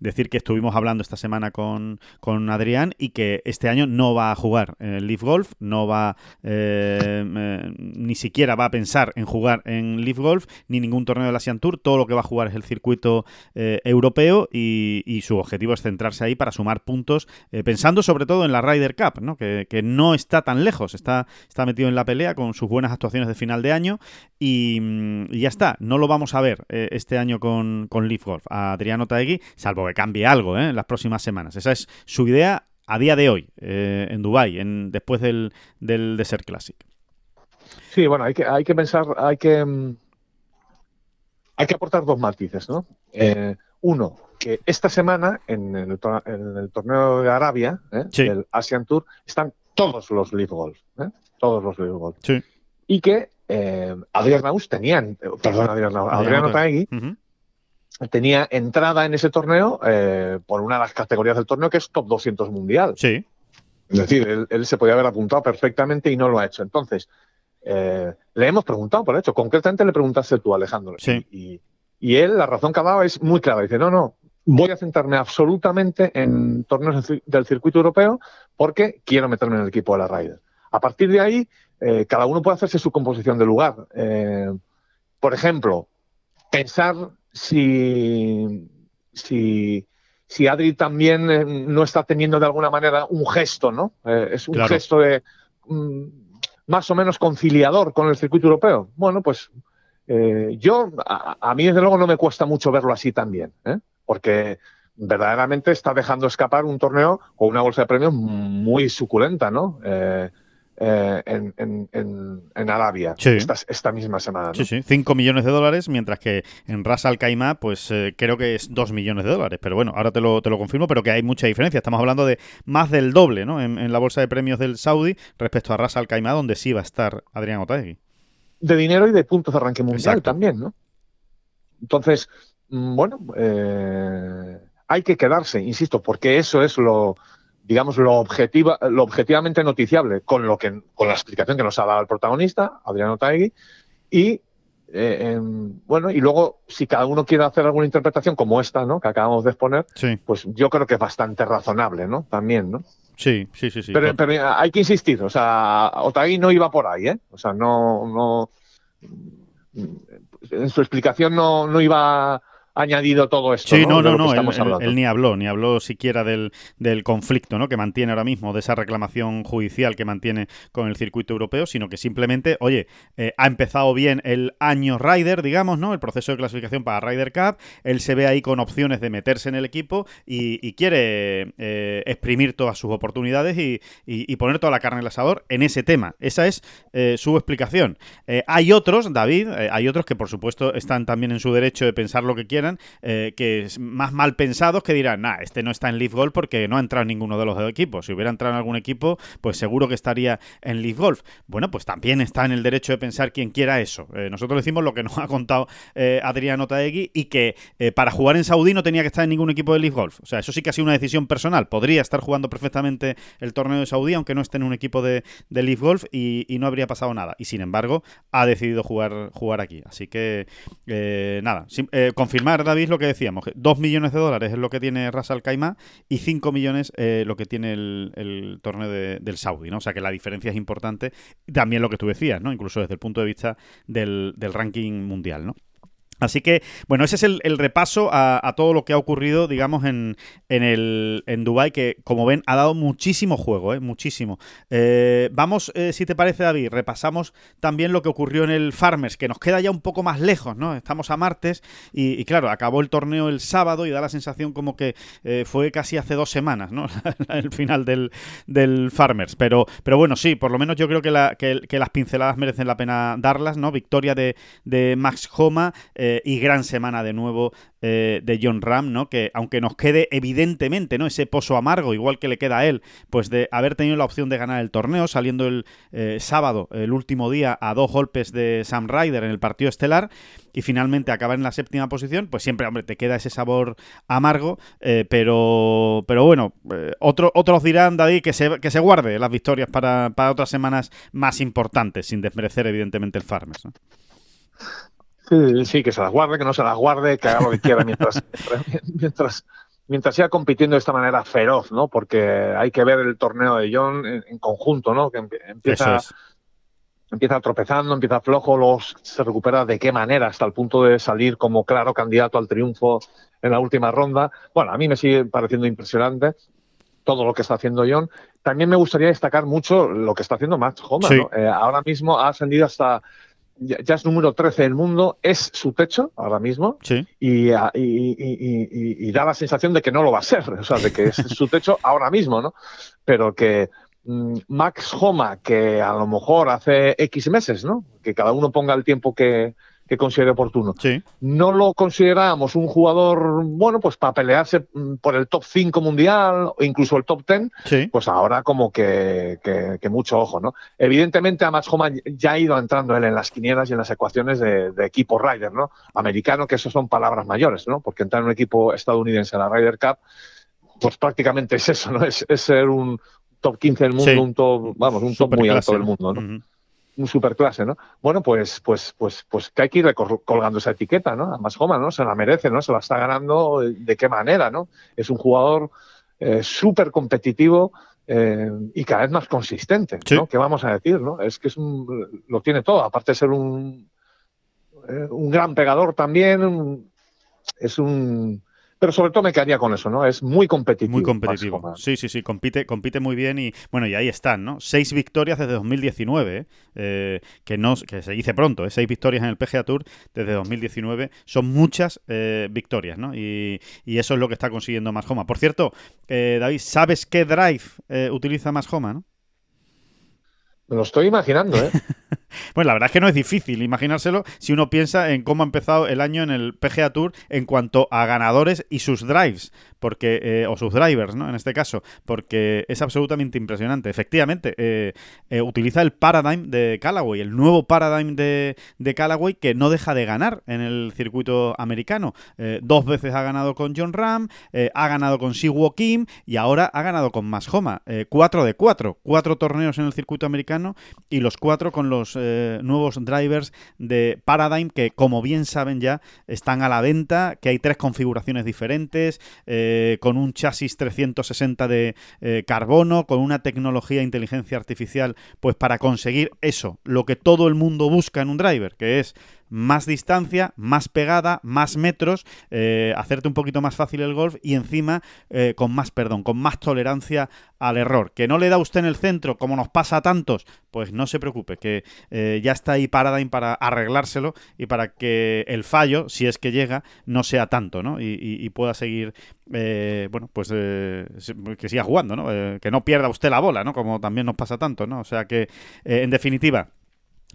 decir que estuvimos hablando esta semana con, con, Adrián y que este año no va a jugar Leaf Golf, no va, ni siquiera va a pensar en jugar en Leaf Golf, ni ningún torneo de la Asian Tour. Todo lo que va a jugar es el circuito europeo y, su objetivo es centrarse ahí para sumar puntos, pensando sobre todo en la Ryder Cup, ¿no? Que, que no está tan lejos, está, está metido en la pelea con sus buenas actuaciones de final de año y, ya está, no lo vamos a ver eh, este año con, con Leaf Golf, a Adriano Taegui, salvo que cambie algo eh, en las próximas semanas. Esa es su idea a día de hoy eh, en Dubai en, después del, del Desert Classic. Sí, bueno, hay que, hay que pensar, hay que, mm, hay que aportar dos matices, ¿no? uno, que esta semana en el, en el torneo de Arabia, el Asian Tour, están todos los Leaf Golf, ¿eh? todos los Leaf Golf. Sí. Y que eh, Adrián Naus tenían, perdón, Adrián Naus, Adriano Taegui tenía entrada en ese torneo eh, por una de las categorías del torneo que es top 200 mundial. Sí. Es decir, él, se podía haber apuntado perfectamente y no lo ha hecho. Entonces, eh, le hemos preguntado, por hecho, concretamente le preguntaste tú, Alejandro. Sí. Y, y, él, la razón que ha dado es muy clara. Dice, no, no, voy a centrarme absolutamente en torneos del circuito europeo porque quiero meterme en el equipo de la Ryder. A partir de ahí, eh, cada uno puede hacerse su composición de lugar. Eh, por ejemplo, pensar si, si, si Adri también eh, no está teniendo de alguna manera un gesto, ¿no? es un gesto de mm, más o menos conciliador con el circuito europeo. Bueno, pues yo, a, a, mí desde luego no me cuesta mucho verlo así también. porque verdaderamente está dejando escapar un torneo con una bolsa de premios muy suculenta, ¿no? Eh, eh, en, Arabia esta, misma semana. Sí, sí, 5 millones de dólares, mientras que en Ras Al Khaimah, pues eh, creo que es 2 millones de dólares. Pero bueno, ahora te lo, te lo confirmo, pero que hay mucha diferencia. Estamos hablando de más del doble, ¿no? En, la bolsa de premios del Saudi respecto a Ras Al Khaimah, donde sí va a estar Adrián Otaegui. De dinero y de puntos de arranque mundial también, ¿no? Entonces, Mm, bueno, eh, hay que quedarse, insisto, porque eso es lo, digamos, lo, objetiva, lo objetivamente noticiable con, lo que, con la explicación que nos ha dado el protagonista, Adriano Taegui, y eh, bueno, y luego, si cada uno quiere hacer alguna interpretación como esta, ¿no? Que acabamos de exponer, pues yo creo que es bastante razonable, ¿no? También, ¿no? Sí, sí, sí, sí. Pero, hay que insistir, o sea, Otagui no iba por ahí, ¿eh? O sea, no, no, en su explicación no, no iba añadido todo esto. Sí, no, no, no, él, ni habló, ni habló siquiera del, del, conflicto ¿no? que mantiene ahora mismo, de esa reclamación judicial que mantiene con el circuito europeo, sino que simplemente, oye, eh, ha empezado bien el año Ryder, digamos, ¿no? El proceso de clasificación para Ryder Cup, él se ve ahí con opciones de meterse en el equipo y, quiere eh, exprimir todas sus oportunidades y, y, poner toda la carne en el asador en ese tema. Esa es eh, su explicación. hay otros, David, hay otros que por supuesto están también en su derecho de pensar lo que quieren eh, que es más mal pensados que dirán, nah, este no está en Leaf Golf porque no ha entrado en ninguno de los dos equipos. Si hubiera entrado en algún equipo, pues seguro que estaría en Leaf Golf. Bueno, pues también está en el derecho de pensar quien quiera eso. Eh, nosotros decimos lo que nos ha contado eh, Adriano Taegui y que para jugar en Saudí no tenía que estar en ningún equipo de Leaf Golf. O sea, eso sí que ha sido una decisión personal. Podría estar jugando perfectamente el torneo de Saudí, aunque no esté en un equipo de, de Leaf Golf y, no habría pasado nada. Y sin embargo, ha decidido jugar, jugar aquí. Así que, nada, confirmar David, lo que decíamos. Dos millones de dólares es lo que tiene Ras Al y 5 millones eh, lo que tiene el, torneo del Saudi, ¿no? O sea que la diferencia es importante. También lo que tú decías, ¿no? Incluso desde el punto de vista del, del ranking mundial, ¿no? Así que, bueno, ese es el, repaso a, todo lo que ha ocurrido, digamos, en, en, el, en Dubái, que como ven ha dado muchísimo juego, ¿eh? muchísimo. Eh, vamos, eh, si te parece, David, repasamos también lo que ocurrió en el Farmers, que nos queda ya un poco más lejos, ¿no? Estamos a martes y, claro, acabó el torneo el sábado y da la sensación como que eh, fue casi hace dos semanas, ¿no? el final del, del, Farmers. Pero, pero bueno, sí, por lo menos yo creo que, la, que, las pinceladas merecen la pena darlas, ¿no? Victoria de, de Max Homa. Eh, y gran semana de nuevo eh, de John Ram, ¿no? Que aunque nos quede evidentemente, ¿no? Ese pozo amargo, igual que le queda a él, pues de haber tenido la opción de ganar el torneo, saliendo el eh, sábado, el último día, a dos golpes de Sam Ryder en el partido estelar, y finalmente acabar en la séptima posición, pues siempre, hombre, te queda ese sabor amargo, pero, pero bueno, otros dirán, David, que se, que se guarde las victorias para, para otras semanas más importantes, sin desmerecer evidentemente el Farmers. Sí, que se las guarde, que no se las guarde, que haga lo que quiera mientras, mientras, mientras siga compitiendo de esta manera feroz, ¿no? Porque hay que ver el torneo de John en, conjunto, ¿no? Que empieza, empieza tropezando, empieza flojo, luego se recupera de qué manera hasta el punto de salir como claro candidato al triunfo en la última ronda. Bueno, a mí me sigue pareciendo impresionante todo lo que está haciendo John. También me gustaría destacar mucho lo que está haciendo Max Homa. Eh, ahora mismo ha ascendido hasta ya, es número 13 del mundo, es su techo ahora mismo y, y, da la sensación de que no lo va a ser, o sea, de que es su techo ahora mismo, ¿no? Pero que mm, Max Homa, que a lo mejor hace X meses, ¿no? Que cada uno ponga el tiempo que, que considere oportuno. No lo considerábamos un jugador, bueno, pues para pelearse mm, por el top 5 mundial o incluso el top 10, pues ahora como que, que, mucho ojo, ¿no? Evidentemente a Max ya ha ido entrando él en las quinielas y en las ecuaciones de, equipo Ryder, ¿no? Americano, que eso son palabras mayores, ¿no? Porque entrar en un equipo estadounidense en la Ryder Cup, pues prácticamente es eso, ¿no? Es, es ser un, top 15 del mundo, un top, vamos, un top muy alto del mundo, ¿no? Un superclase, ¿no? Bueno, pues, pues, pues, pues que hay que ir colgando esa etiqueta, ¿no? Además, Homa, ¿no? Se la merece, ¿no? Se la está ganando de qué manera, ¿no? Es un jugador eh, súper competitivo, eh, y cada vez más consistente, ¿no? ¿Qué vamos a decir, no? Es que es un, lo tiene todo, aparte de ser un, eh, un gran pegador también, es un pero sobre todo me quedaría con eso, ¿no? Es muy competitivo. Muy competitivo. Sí, sí, sí, compite, compite muy bien y bueno, y ahí están, ¿no? Seis victorias desde 2019, ¿eh? que no que se dice pronto, ¿eh? seis victorias en el PGA Tour desde 2019, son muchas eh, victorias, ¿no? Y, eso es lo que está consiguiendo Homa. Por cierto, eh, David, ¿sabes qué drive utiliza Homa, no? Me lo estoy imaginando, ¿eh? Bueno, la verdad es que no es difícil imaginárselo si uno piensa en cómo ha empezado el año en el PGA Tour en cuanto a ganadores y sus drives porque eh, o sus drivers, ¿no? En este caso, porque es absolutamente impresionante. Efectivamente, eh, eh, utiliza el paradigm de Callaway, el nuevo paradigm de, de, Callaway que no deja de ganar en el circuito americano. dos veces ha ganado con John Ram, ha ganado con Siwoo Kim y ahora ha ganado con Mashoma. cuatro de cuatro, cuatro torneos en el circuito americano y los cuatro con los nuevos drivers de Paradigm que, como bien saben ya, están a la venta, que hay tres configuraciones diferentes. Eh, con un chasis 360 de eh, carbono, con una tecnología de inteligencia artificial, pues para conseguir eso, lo que todo el mundo busca en un driver, que es más distancia, más pegada, más metros, eh, hacerte un poquito más fácil el golf y encima eh, con más perdón, con más tolerancia al error. Que no le da usted en el centro, como nos pasa a tantos, pues no se preocupe, que eh, ya está ahí Paradigm para arreglárselo y para que el fallo, si es que llega, no sea tanto, ¿no? Y, pueda seguir, bueno, pues que siga jugando, ¿no? que no pierda usted la bola, ¿no? Como también nos pasa tanto, ¿no? O sea que, en definitiva,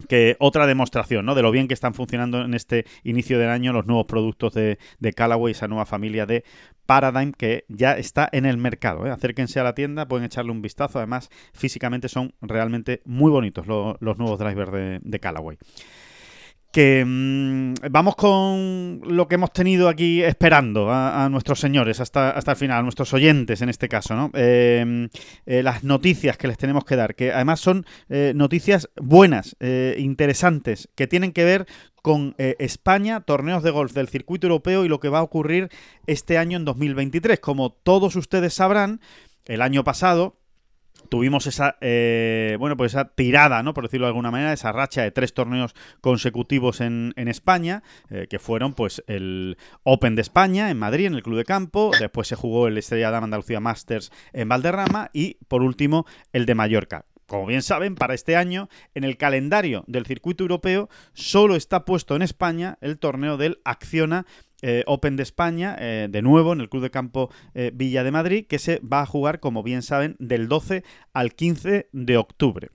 que otra demostración ¿no? de lo bien que están funcionando en este inicio del año los nuevos productos de, de Callaway, esa nueva familia de Paradigm que ya está en el mercado. ¿eh? Acérquense a la tienda, pueden echarle un vistazo. Además, físicamente son realmente muy bonitos los, nuevos drivers de, de Callaway que mm, vamos con lo que hemos tenido aquí esperando a, nuestros señores hasta, hasta el final, a nuestros oyentes en este caso, ¿no? Em, eh, las noticias que les tenemos que dar, que además son eh, noticias buenas, eh, interesantes, que tienen que ver con España, torneos de golf del circuito europeo y lo que va a ocurrir este año en 2023. Como todos ustedes sabrán, el año pasado tuvimos esa eh, bueno pues esa tirada no por decirlo de alguna manera esa racha de tres torneos consecutivos en, en España eh, que fueron pues el Open de España en Madrid en el Club de Campo después se jugó el Estrella Damas Andalucía Masters en Valderrama y por último el de Mallorca. Como bien saben, para este año, en el calendario del circuito europeo, solo está puesto en España el torneo del Acciona eh, Open de España, eh, de nuevo en el Club de Campo eh, Villa de Madrid, que se va a jugar, como bien saben, del 12 al 15 de octubre.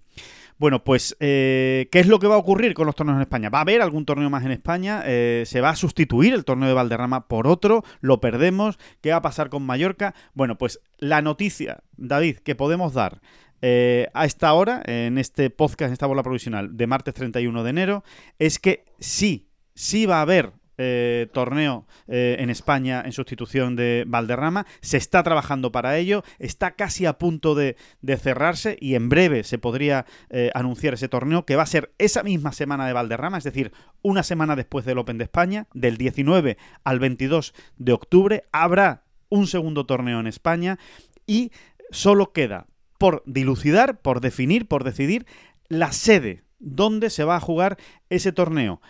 Bueno, pues, ¿qué es lo que va a ocurrir con los torneos en España? ¿Va a haber algún torneo más en España? ¿Se va a sustituir el torneo de Valderrama por otro? ¿Lo perdemos? ¿Qué va a pasar con Mallorca? Bueno, pues la noticia, David, que podemos dar a esta hora, en este podcast, en esta bola provisional de martes 31 de enero, es que sí, sí va a haber eh, torneo eh, en España en sustitución de Valderrama. Se está trabajando para ello, está casi a punto de, cerrarse y en breve se podría eh, anunciar ese torneo que va a ser esa misma semana de Valderrama, es decir, una semana después del Open de España, del 19 al 22 de octubre. Habrá un segundo torneo en España y solo queda por dilucidar, por definir, por decidir la sede donde se va a jugar ese torneo.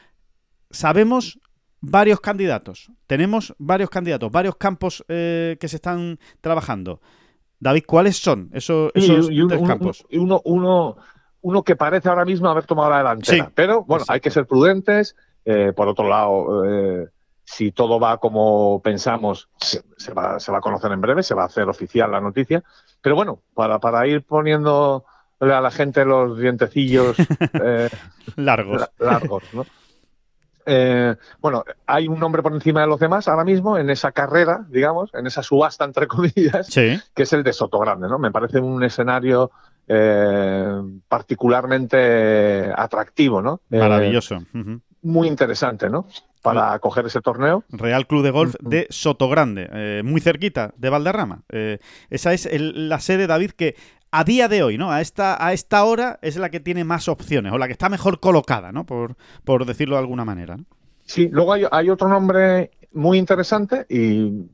Sabemos varios candidatos. Tenemos varios candidatos, varios campos eh, que se están trabajando. David, ¿cuáles son esos, campos? Uno, uno, uno, que parece ahora mismo haber tomado la delantera. Pero bueno, hay que ser prudentes. Eh, por otro lado, eh, si todo va como pensamos, se, va, se, va, a conocer en breve, se va a hacer oficial la noticia. Pero bueno, para, para ir poniendo a la gente los dientecillos largos. largos, ¿no? Eh, bueno, hay un nombre por encima de los demás ahora mismo en esa carrera, digamos, en esa subasta entre comillas, que es el de Sotogrande, ¿no? Me parece un escenario eh, particularmente atractivo, ¿no? Eh, Maravilloso. Muy interesante, ¿no? Para acoger ese torneo. Real Club de Golf de Sotogrande, muy cerquita de Valderrama. esa es la sede, David, que a día de hoy, ¿no? A esta, a esta hora es la que tiene más opciones o la que está mejor colocada, ¿no? Por, por decirlo de alguna manera. Sí, luego hay, otro nombre muy interesante y,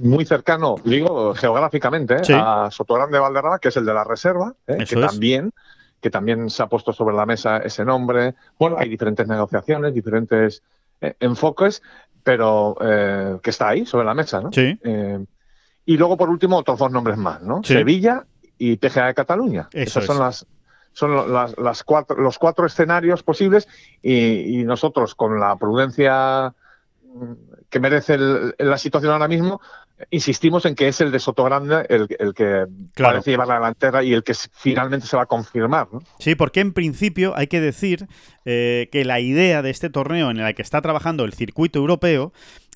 muy cercano, digo, geográficamente, ¿eh? a Sotogrande de Valderrama, que es el de la reserva, ¿eh? que también que también se ha puesto sobre la mesa ese nombre. Bueno, hay diferentes negociaciones, diferentes eh, enfoques, pero que está ahí sobre la mesa, ¿no? Sí. y luego, por último, otros dos nombres más, ¿no? Sevilla y PGA de Cataluña. Esas son las son las, las cuatro, los cuatro escenarios posibles y, nosotros con la prudencia mm, que merece la situación ahora mismo, insistimos en que es el de Sotogrande el, el que parece llevar la delantera y el que finalmente se va a confirmar. ¿no? Sí, porque en principio hay que decir eh, que la idea de este torneo en el que está trabajando el circuito europeo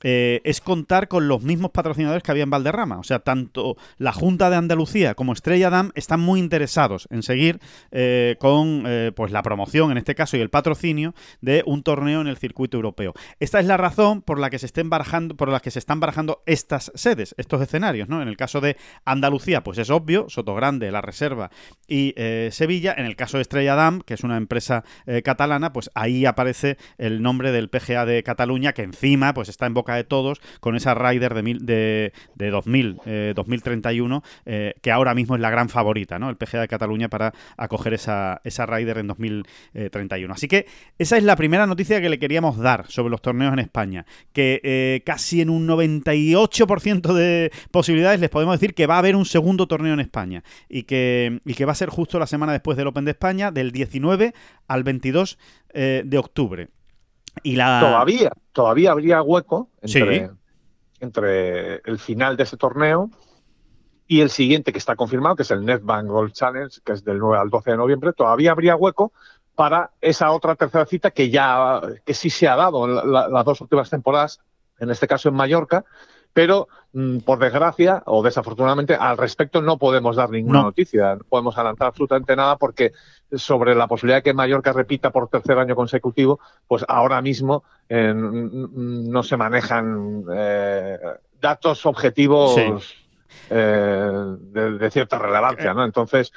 eh, es contar con los mismos patrocinadores que había en Valderrama. O sea, tanto la Junta de Andalucía como Estrella Damm están muy interesados en seguir eh, con pues la promoción, en este caso, y el patrocinio de un torneo en el circuito europeo. Esta es la razón por la que se estén barajando, por la que se están barajando estas sedes, estos escenarios, ¿no? En el caso de Andalucía, pues es obvio, Sotogrande, La Reserva y Sevilla. En el caso de Estrella Damm, que es una empresa catalana, pues ahí aparece el nombre del PGA de Cataluña, que encima pues está en boca de todos con esa Rider de, mil, de, de 2000, 2031, eh, eh, que ahora mismo es la gran favorita, ¿no? El PGA de Cataluña para acoger esa, esa Rider en 2031. Así que esa es la primera noticia que le queríamos dar sobre los torneos en España, que eh, casi en un 98% de posibilidades les podemos decir que va a haber un segundo torneo en España y que, y que va a ser justo la semana después del Open de España, del 19 al 22 eh, de octubre. Y la... Todavía, todavía habría hueco entre, entre el final de ese torneo y el siguiente que está confirmado, que es el NetBank Gold Challenge, que es del 9 al 12 de noviembre, todavía habría hueco para esa otra tercera cita que ya que sí se ha dado en las dos últimas temporadas, en este caso en Mallorca, pero mm, por desgracia o desafortunadamente al respecto no podemos dar ninguna noticia, no podemos adelantar absolutamente nada porque sobre la posibilidad de que Mallorca repita por tercer año consecutivo, pues ahora mismo eh, no se manejan eh, datos objetivos eh, de, cierta relevancia, ¿no? Entonces,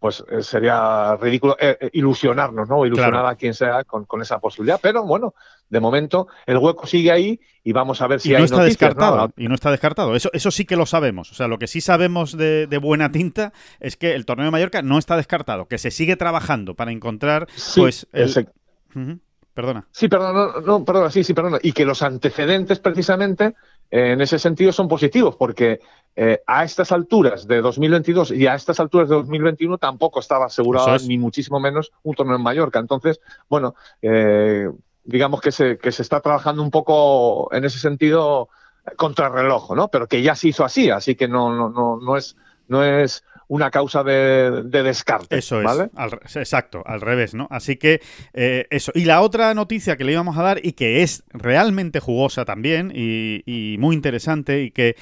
pues eh, sería ridículo eh, eh, ilusionarnos, ¿no? Ilusionar a quien sea con, esa posibilidad. Pero bueno, de momento el hueco sigue ahí y vamos a ver si y no está descartado. Y no está descartado. Eso, eso sí que lo sabemos. O sea, lo que sí sabemos de, buena tinta es que el torneo de Mallorca no está descartado, que se sigue trabajando para encontrar, pues, Perdona. Sí, perdona, no, perdona, sí, sí, perdona. Y que los antecedentes precisamente en ese sentido son positivos, porque eh, a estas alturas de 2022 y a estas alturas de 2021 tampoco estaba asegurado ni muchísimo menos un torneo en Mallorca. Entonces, bueno, eh, digamos que se, que se está trabajando un poco en ese sentido contrarreloj, ¿no? Pero que ya se hizo así, así que no, no, no, no es no es una causa de, descarte. Eso es, exacto, al revés, ¿no? Así que eh, eso. Y la otra noticia que le íbamos a dar y que es realmente jugosa también y muy interesante y que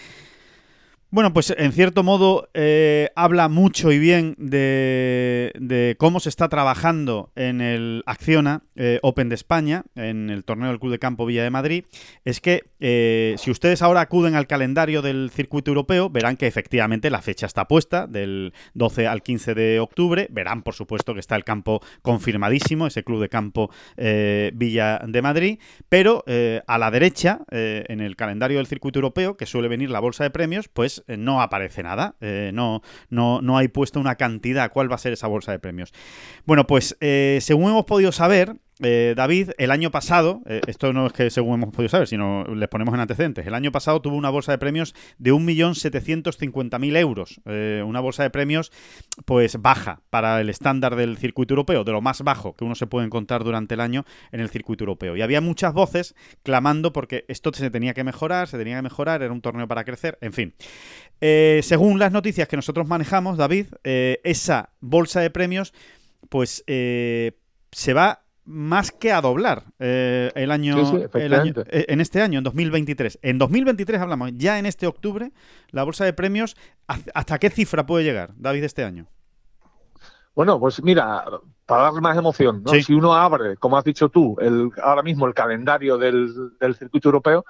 bueno, pues en cierto modo eh, habla mucho y bien de, cómo se está trabajando en el Acciona eh, Open de España, en el torneo del Club de Campo Villa de Madrid. Es que eh, si ustedes ahora acuden al calendario del circuito europeo, verán que efectivamente la fecha está puesta, del 12 al 15 de octubre. Verán, por supuesto, que está el campo confirmadísimo, ese Club de Campo Villa de Madrid. Pero a la derecha, en el calendario del circuito europeo, que suele venir la bolsa de premios, pues eh, no aparece nada, eh, no, no, no hay puesto una cantidad, cuál va a ser esa bolsa de premios. Bueno, pues eh, según hemos podido saber, eh, David, el año pasado, eh, esto no es que según hemos podido saber, sino les ponemos en antecedentes, el año pasado tuvo una bolsa de premios de 1.750.000 euros, eh, una bolsa de premios pues baja para el estándar del circuito europeo, de lo más bajo que uno se puede encontrar durante el año en el circuito europeo. Y había muchas voces clamando porque esto se tenía que mejorar, se tenía que mejorar, era un torneo para crecer, en fin. según las noticias que nosotros manejamos, David, esa bolsa de premios pues se va más que a doblar eh, el, año, eh, en este año, en 2023. En 2023 hablamos, ya en este octubre, la bolsa de premios, ¿hasta qué cifra puede llegar, David, este año? Bueno, pues mira, para darle más emoción, si uno abre, como has dicho tú, el, ahora mismo el calendario del, circuito europeo,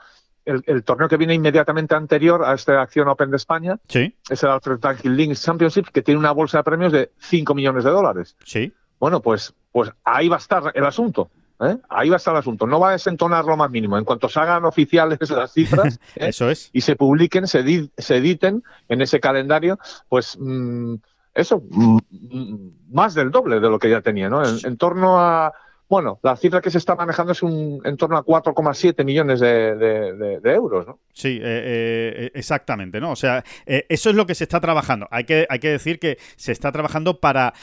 el, torneo que viene inmediatamente anterior a esta acción Open de España. Sí. Es el Alfred Tanking Links Championship, que tiene una bolsa de premios de 5 millones de dólares. Sí. Bueno, pues, pues ahí va a estar el asunto. ¿eh? Ahí va a estar el asunto. No va a desentonar lo más mínimo. En cuanto se hagan oficiales las cifras ¿eh? Eso es. y se publiquen, se, editen en ese calendario, pues mm, eso, mm, mm, más del doble de lo que ya tenía, ¿no? en torno a bueno, la cifra que se está manejando es un, en torno a 4,7 millones de, euros, ¿no? Sí, eh, eh, exactamente, ¿no? O sea, eh, eso es lo que se está trabajando. Hay que, hay que decir que se está trabajando para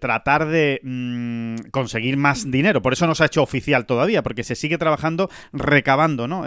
tratar de mm, conseguir más dinero. Por eso no se ha hecho oficial todavía, porque se sigue trabajando recabando, ¿no?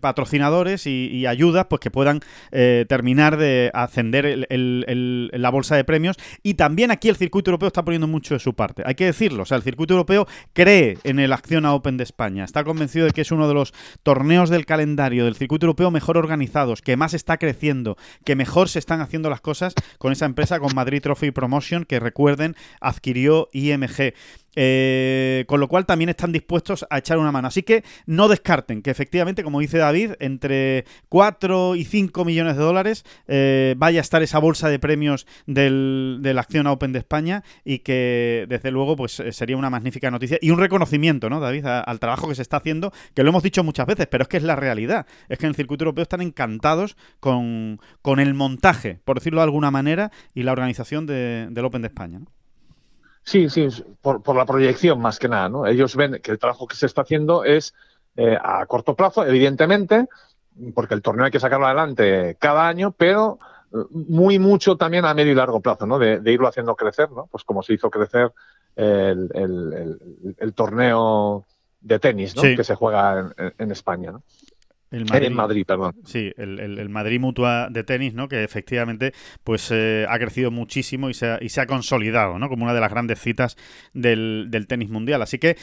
patrocinadores y, ayudas, pues que puedan terminar de ascender la bolsa de premios. Y también aquí el circuito europeo está poniendo mucho de su parte. Hay que decirlo. O sea, el circuito europeo cree en el Acciona Open de España. Está convencido de que es uno de los torneos del calendario del circuito europeo mejor organizados, que más está creciendo, que mejor se están haciendo las cosas con esa empresa, con Madrid Trophy Promotion, que recuerden, adquirió IMG. Eh, con lo cual también están dispuestos a echar una mano. Así que no descarten que efectivamente, como dice David, entre 4 y 5 millones de dólares eh, vaya a estar esa bolsa de premios del, de la Acción Open de España y que desde luego pues eh, sería una magnífica noticia y un reconocimiento, ¿no, David, al trabajo que se está haciendo, que lo hemos dicho muchas veces, pero es que es la realidad. Es que en el circuito europeo están encantados con, con el montaje, por decirlo de alguna manera, y la organización del Open de España. Sí, sí, por, la proyección más que nada, ¿no? Ellos ven que el trabajo que se está haciendo es eh, a corto plazo, evidentemente, porque el torneo hay que sacarlo adelante cada año, pero eh, muy mucho también a medio y largo plazo, ¿no? De, irlo haciendo crecer, ¿no? Pues como se hizo crecer el, torneo de tenis, ¿no? Que se juega en, en España, ¿no? El Madrid, en Madrid, perdón. Sí, el, Madrid Mutua de tenis, ¿no? Que efectivamente pues eh, ha crecido muchísimo y se ha, y se ha consolidado, ¿no? Como una de las grandes citas del, tenis mundial. Así que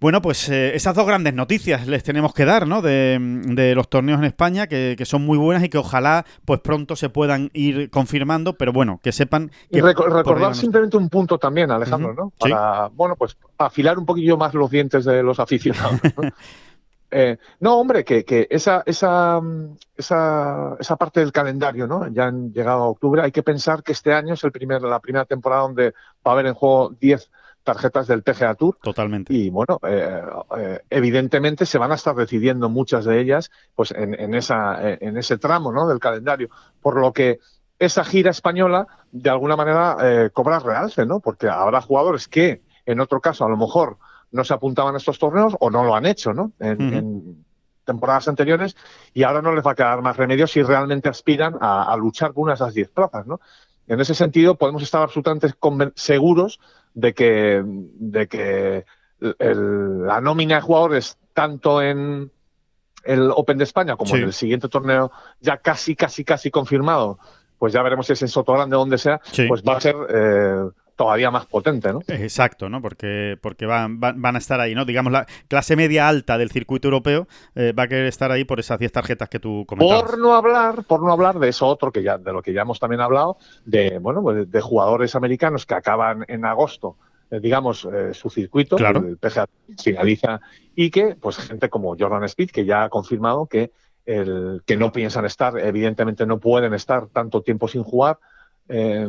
bueno, pues eh, esas dos grandes noticias les tenemos que dar, ¿no? De, los torneos en España, que, son muy buenas y que ojalá pues pronto se puedan ir confirmando, pero bueno, que sepan que... Y recordar simplemente un punto también, Alejandro, ¿no? Para, bueno, pues afilar un poquillo más los dientes de los aficionados, ¿no? Eh, no, hombre, que, que esa, esa, esa, esa, parte del calendario, ¿no? Ya han llegado a octubre. Hay que pensar que este año es el primer, la primera temporada donde va a haber en juego 10 tarjetas del PGA Tour. Totalmente. Y bueno, eh, eh, evidentemente se van a estar decidiendo muchas de ellas pues en, en, esa, en ese tramo ¿no? del calendario. Por lo que esa gira española, de alguna manera, cobra realce, ¿no? Porque habrá jugadores que, en otro caso, a lo mejor no se apuntaban a estos torneos o no lo han hecho, ¿no? En, temporadas anteriores y ahora no les va a quedar más remedio si realmente aspiran a, luchar por unas de esas 10 plazas, ¿no? En ese sentido, podemos estar absolutamente seguros de que, de que la nómina de jugadores, tanto en el Open de España como en el siguiente torneo, ya casi, casi, casi confirmado, pues ya veremos si es en Soto Grande o donde sea, pues va a ser eh, todavía más potente, ¿no? Exacto, ¿no? Porque, porque van, van, a estar ahí, ¿no? Digamos, la clase media alta del circuito europeo eh, va a querer estar ahí por esas 10 tarjetas que tú comentabas. Por no hablar, por no hablar de eso otro que ya, de lo que ya hemos también hablado, de, bueno, pues, de jugadores americanos que acaban en agosto eh, digamos, eh, su circuito, claro. el PGA finaliza, y que, pues, gente como Jordan Speed, que ya ha confirmado que el que no piensan estar, evidentemente no pueden estar tanto tiempo sin jugar, eh,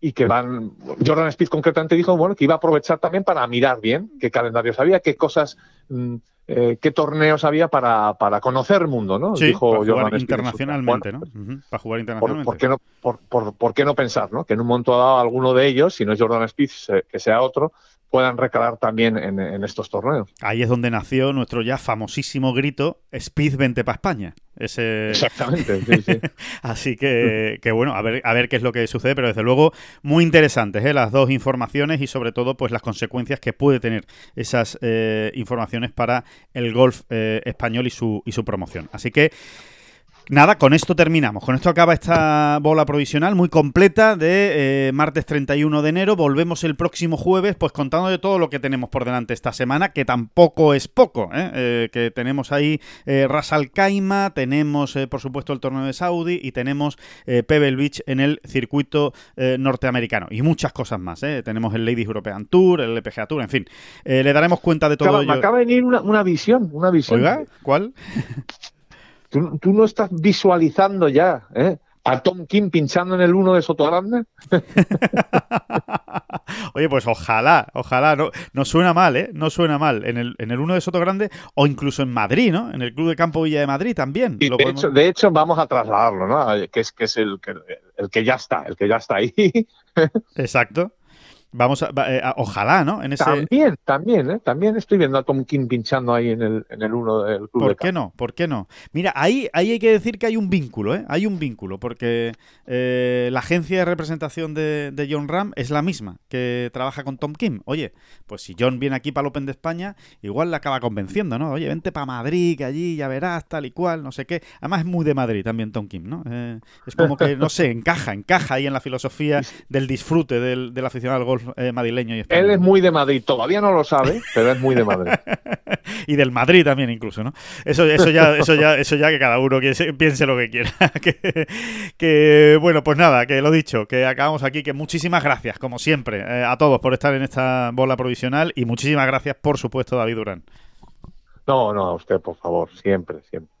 y que van, Jordan Speed concretamente dijo, bueno, que iba a aprovechar también para mirar bien qué calendarios había, qué cosas, mm, eh, qué torneos había para, para conocer el mundo, ¿no? Sí, dijo para jugar internacionalmente, ¿no? Para jugar internacionalmente. Por, qué no, por, por, qué no pensar, ¿no? Que en un momento dado alguno de ellos, si no es Jordan Speed, que sea otro, puedan recalar también en, estos torneos. Ahí es donde nació nuestro ya famosísimo grito Speed 20 para España. Ese... Exactamente, sí, sí. Así que, que, bueno, a ver, a ver qué es lo que sucede, pero desde luego muy interesantes ¿eh? las dos informaciones y sobre todo pues las consecuencias que puede tener esas eh, informaciones para el golf eh, español y su, y su promoción. Así que Nada, con esto terminamos. Con esto acaba esta bola provisional muy completa de eh, martes 31 de enero. Volvemos el próximo jueves, pues contando de todo lo que tenemos por delante esta semana, que tampoco es poco. ¿eh? Eh, que tenemos ahí Ras Al Khaimah, tenemos por supuesto el torneo de Saudi y tenemos Pebble Beach en el circuito norteamericano. Y muchas cosas más. Tenemos el Ladies European Tour, el LPGA Tour, en fin. le daremos cuenta de todo ello. Me acaba de venir una, visión, una visión. Oiga, ¿cuál? ¿Tú, tú no estás visualizando ya, ¿eh? a Tom King pinchando en el 1 de Sotogrande? Oye, pues ojalá, ojalá, no, no suena mal, ¿eh? No suena mal. En el, en el 1 de Sotogrande o incluso en Madrid, ¿no? En el Club de Campo Villa de Madrid también. de, hecho, de, hecho, vamos a trasladarlo, ¿no? Que es, que es el, el que ya está, el que ya está ahí. Exacto. Vamos eh, a, ojalá, ¿no? En ese... También, también, ¿eh? También estoy viendo a Tom King pinchando ahí en el, en el uno del club. ¿Por qué no? ¿Por qué no? Mira, ahí, ahí hay que decir que hay un vínculo, ¿eh? Hay un vínculo, porque eh, la agencia de representación de, de, John Ram es la misma que trabaja con Tom Kim. Oye, pues si John viene aquí para el Open de España, igual le acaba convenciendo, ¿no? Oye, vente para Madrid, que allí ya verás, tal y cual, no sé qué. Además es muy de Madrid también Tom Kim, ¿no? Eh, es como que, no sé, encaja, encaja ahí en la filosofía del disfrute del, del aficionado al golf eh, madrileño y Él es muy de Madrid, todavía no lo sabe, pero es muy de Madrid. y del Madrid también incluso, ¿no? Eso, eso ya, eso ya, eso ya que cada uno piense lo que quiera. que, bueno, pues nada, que lo dicho, que acabamos aquí, que muchísimas gracias, como siempre, eh, a todos por estar en esta bola provisional y muchísimas gracias, por supuesto, David Durán. No, no, a usted, por favor, siempre, siempre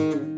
Mm-hmm.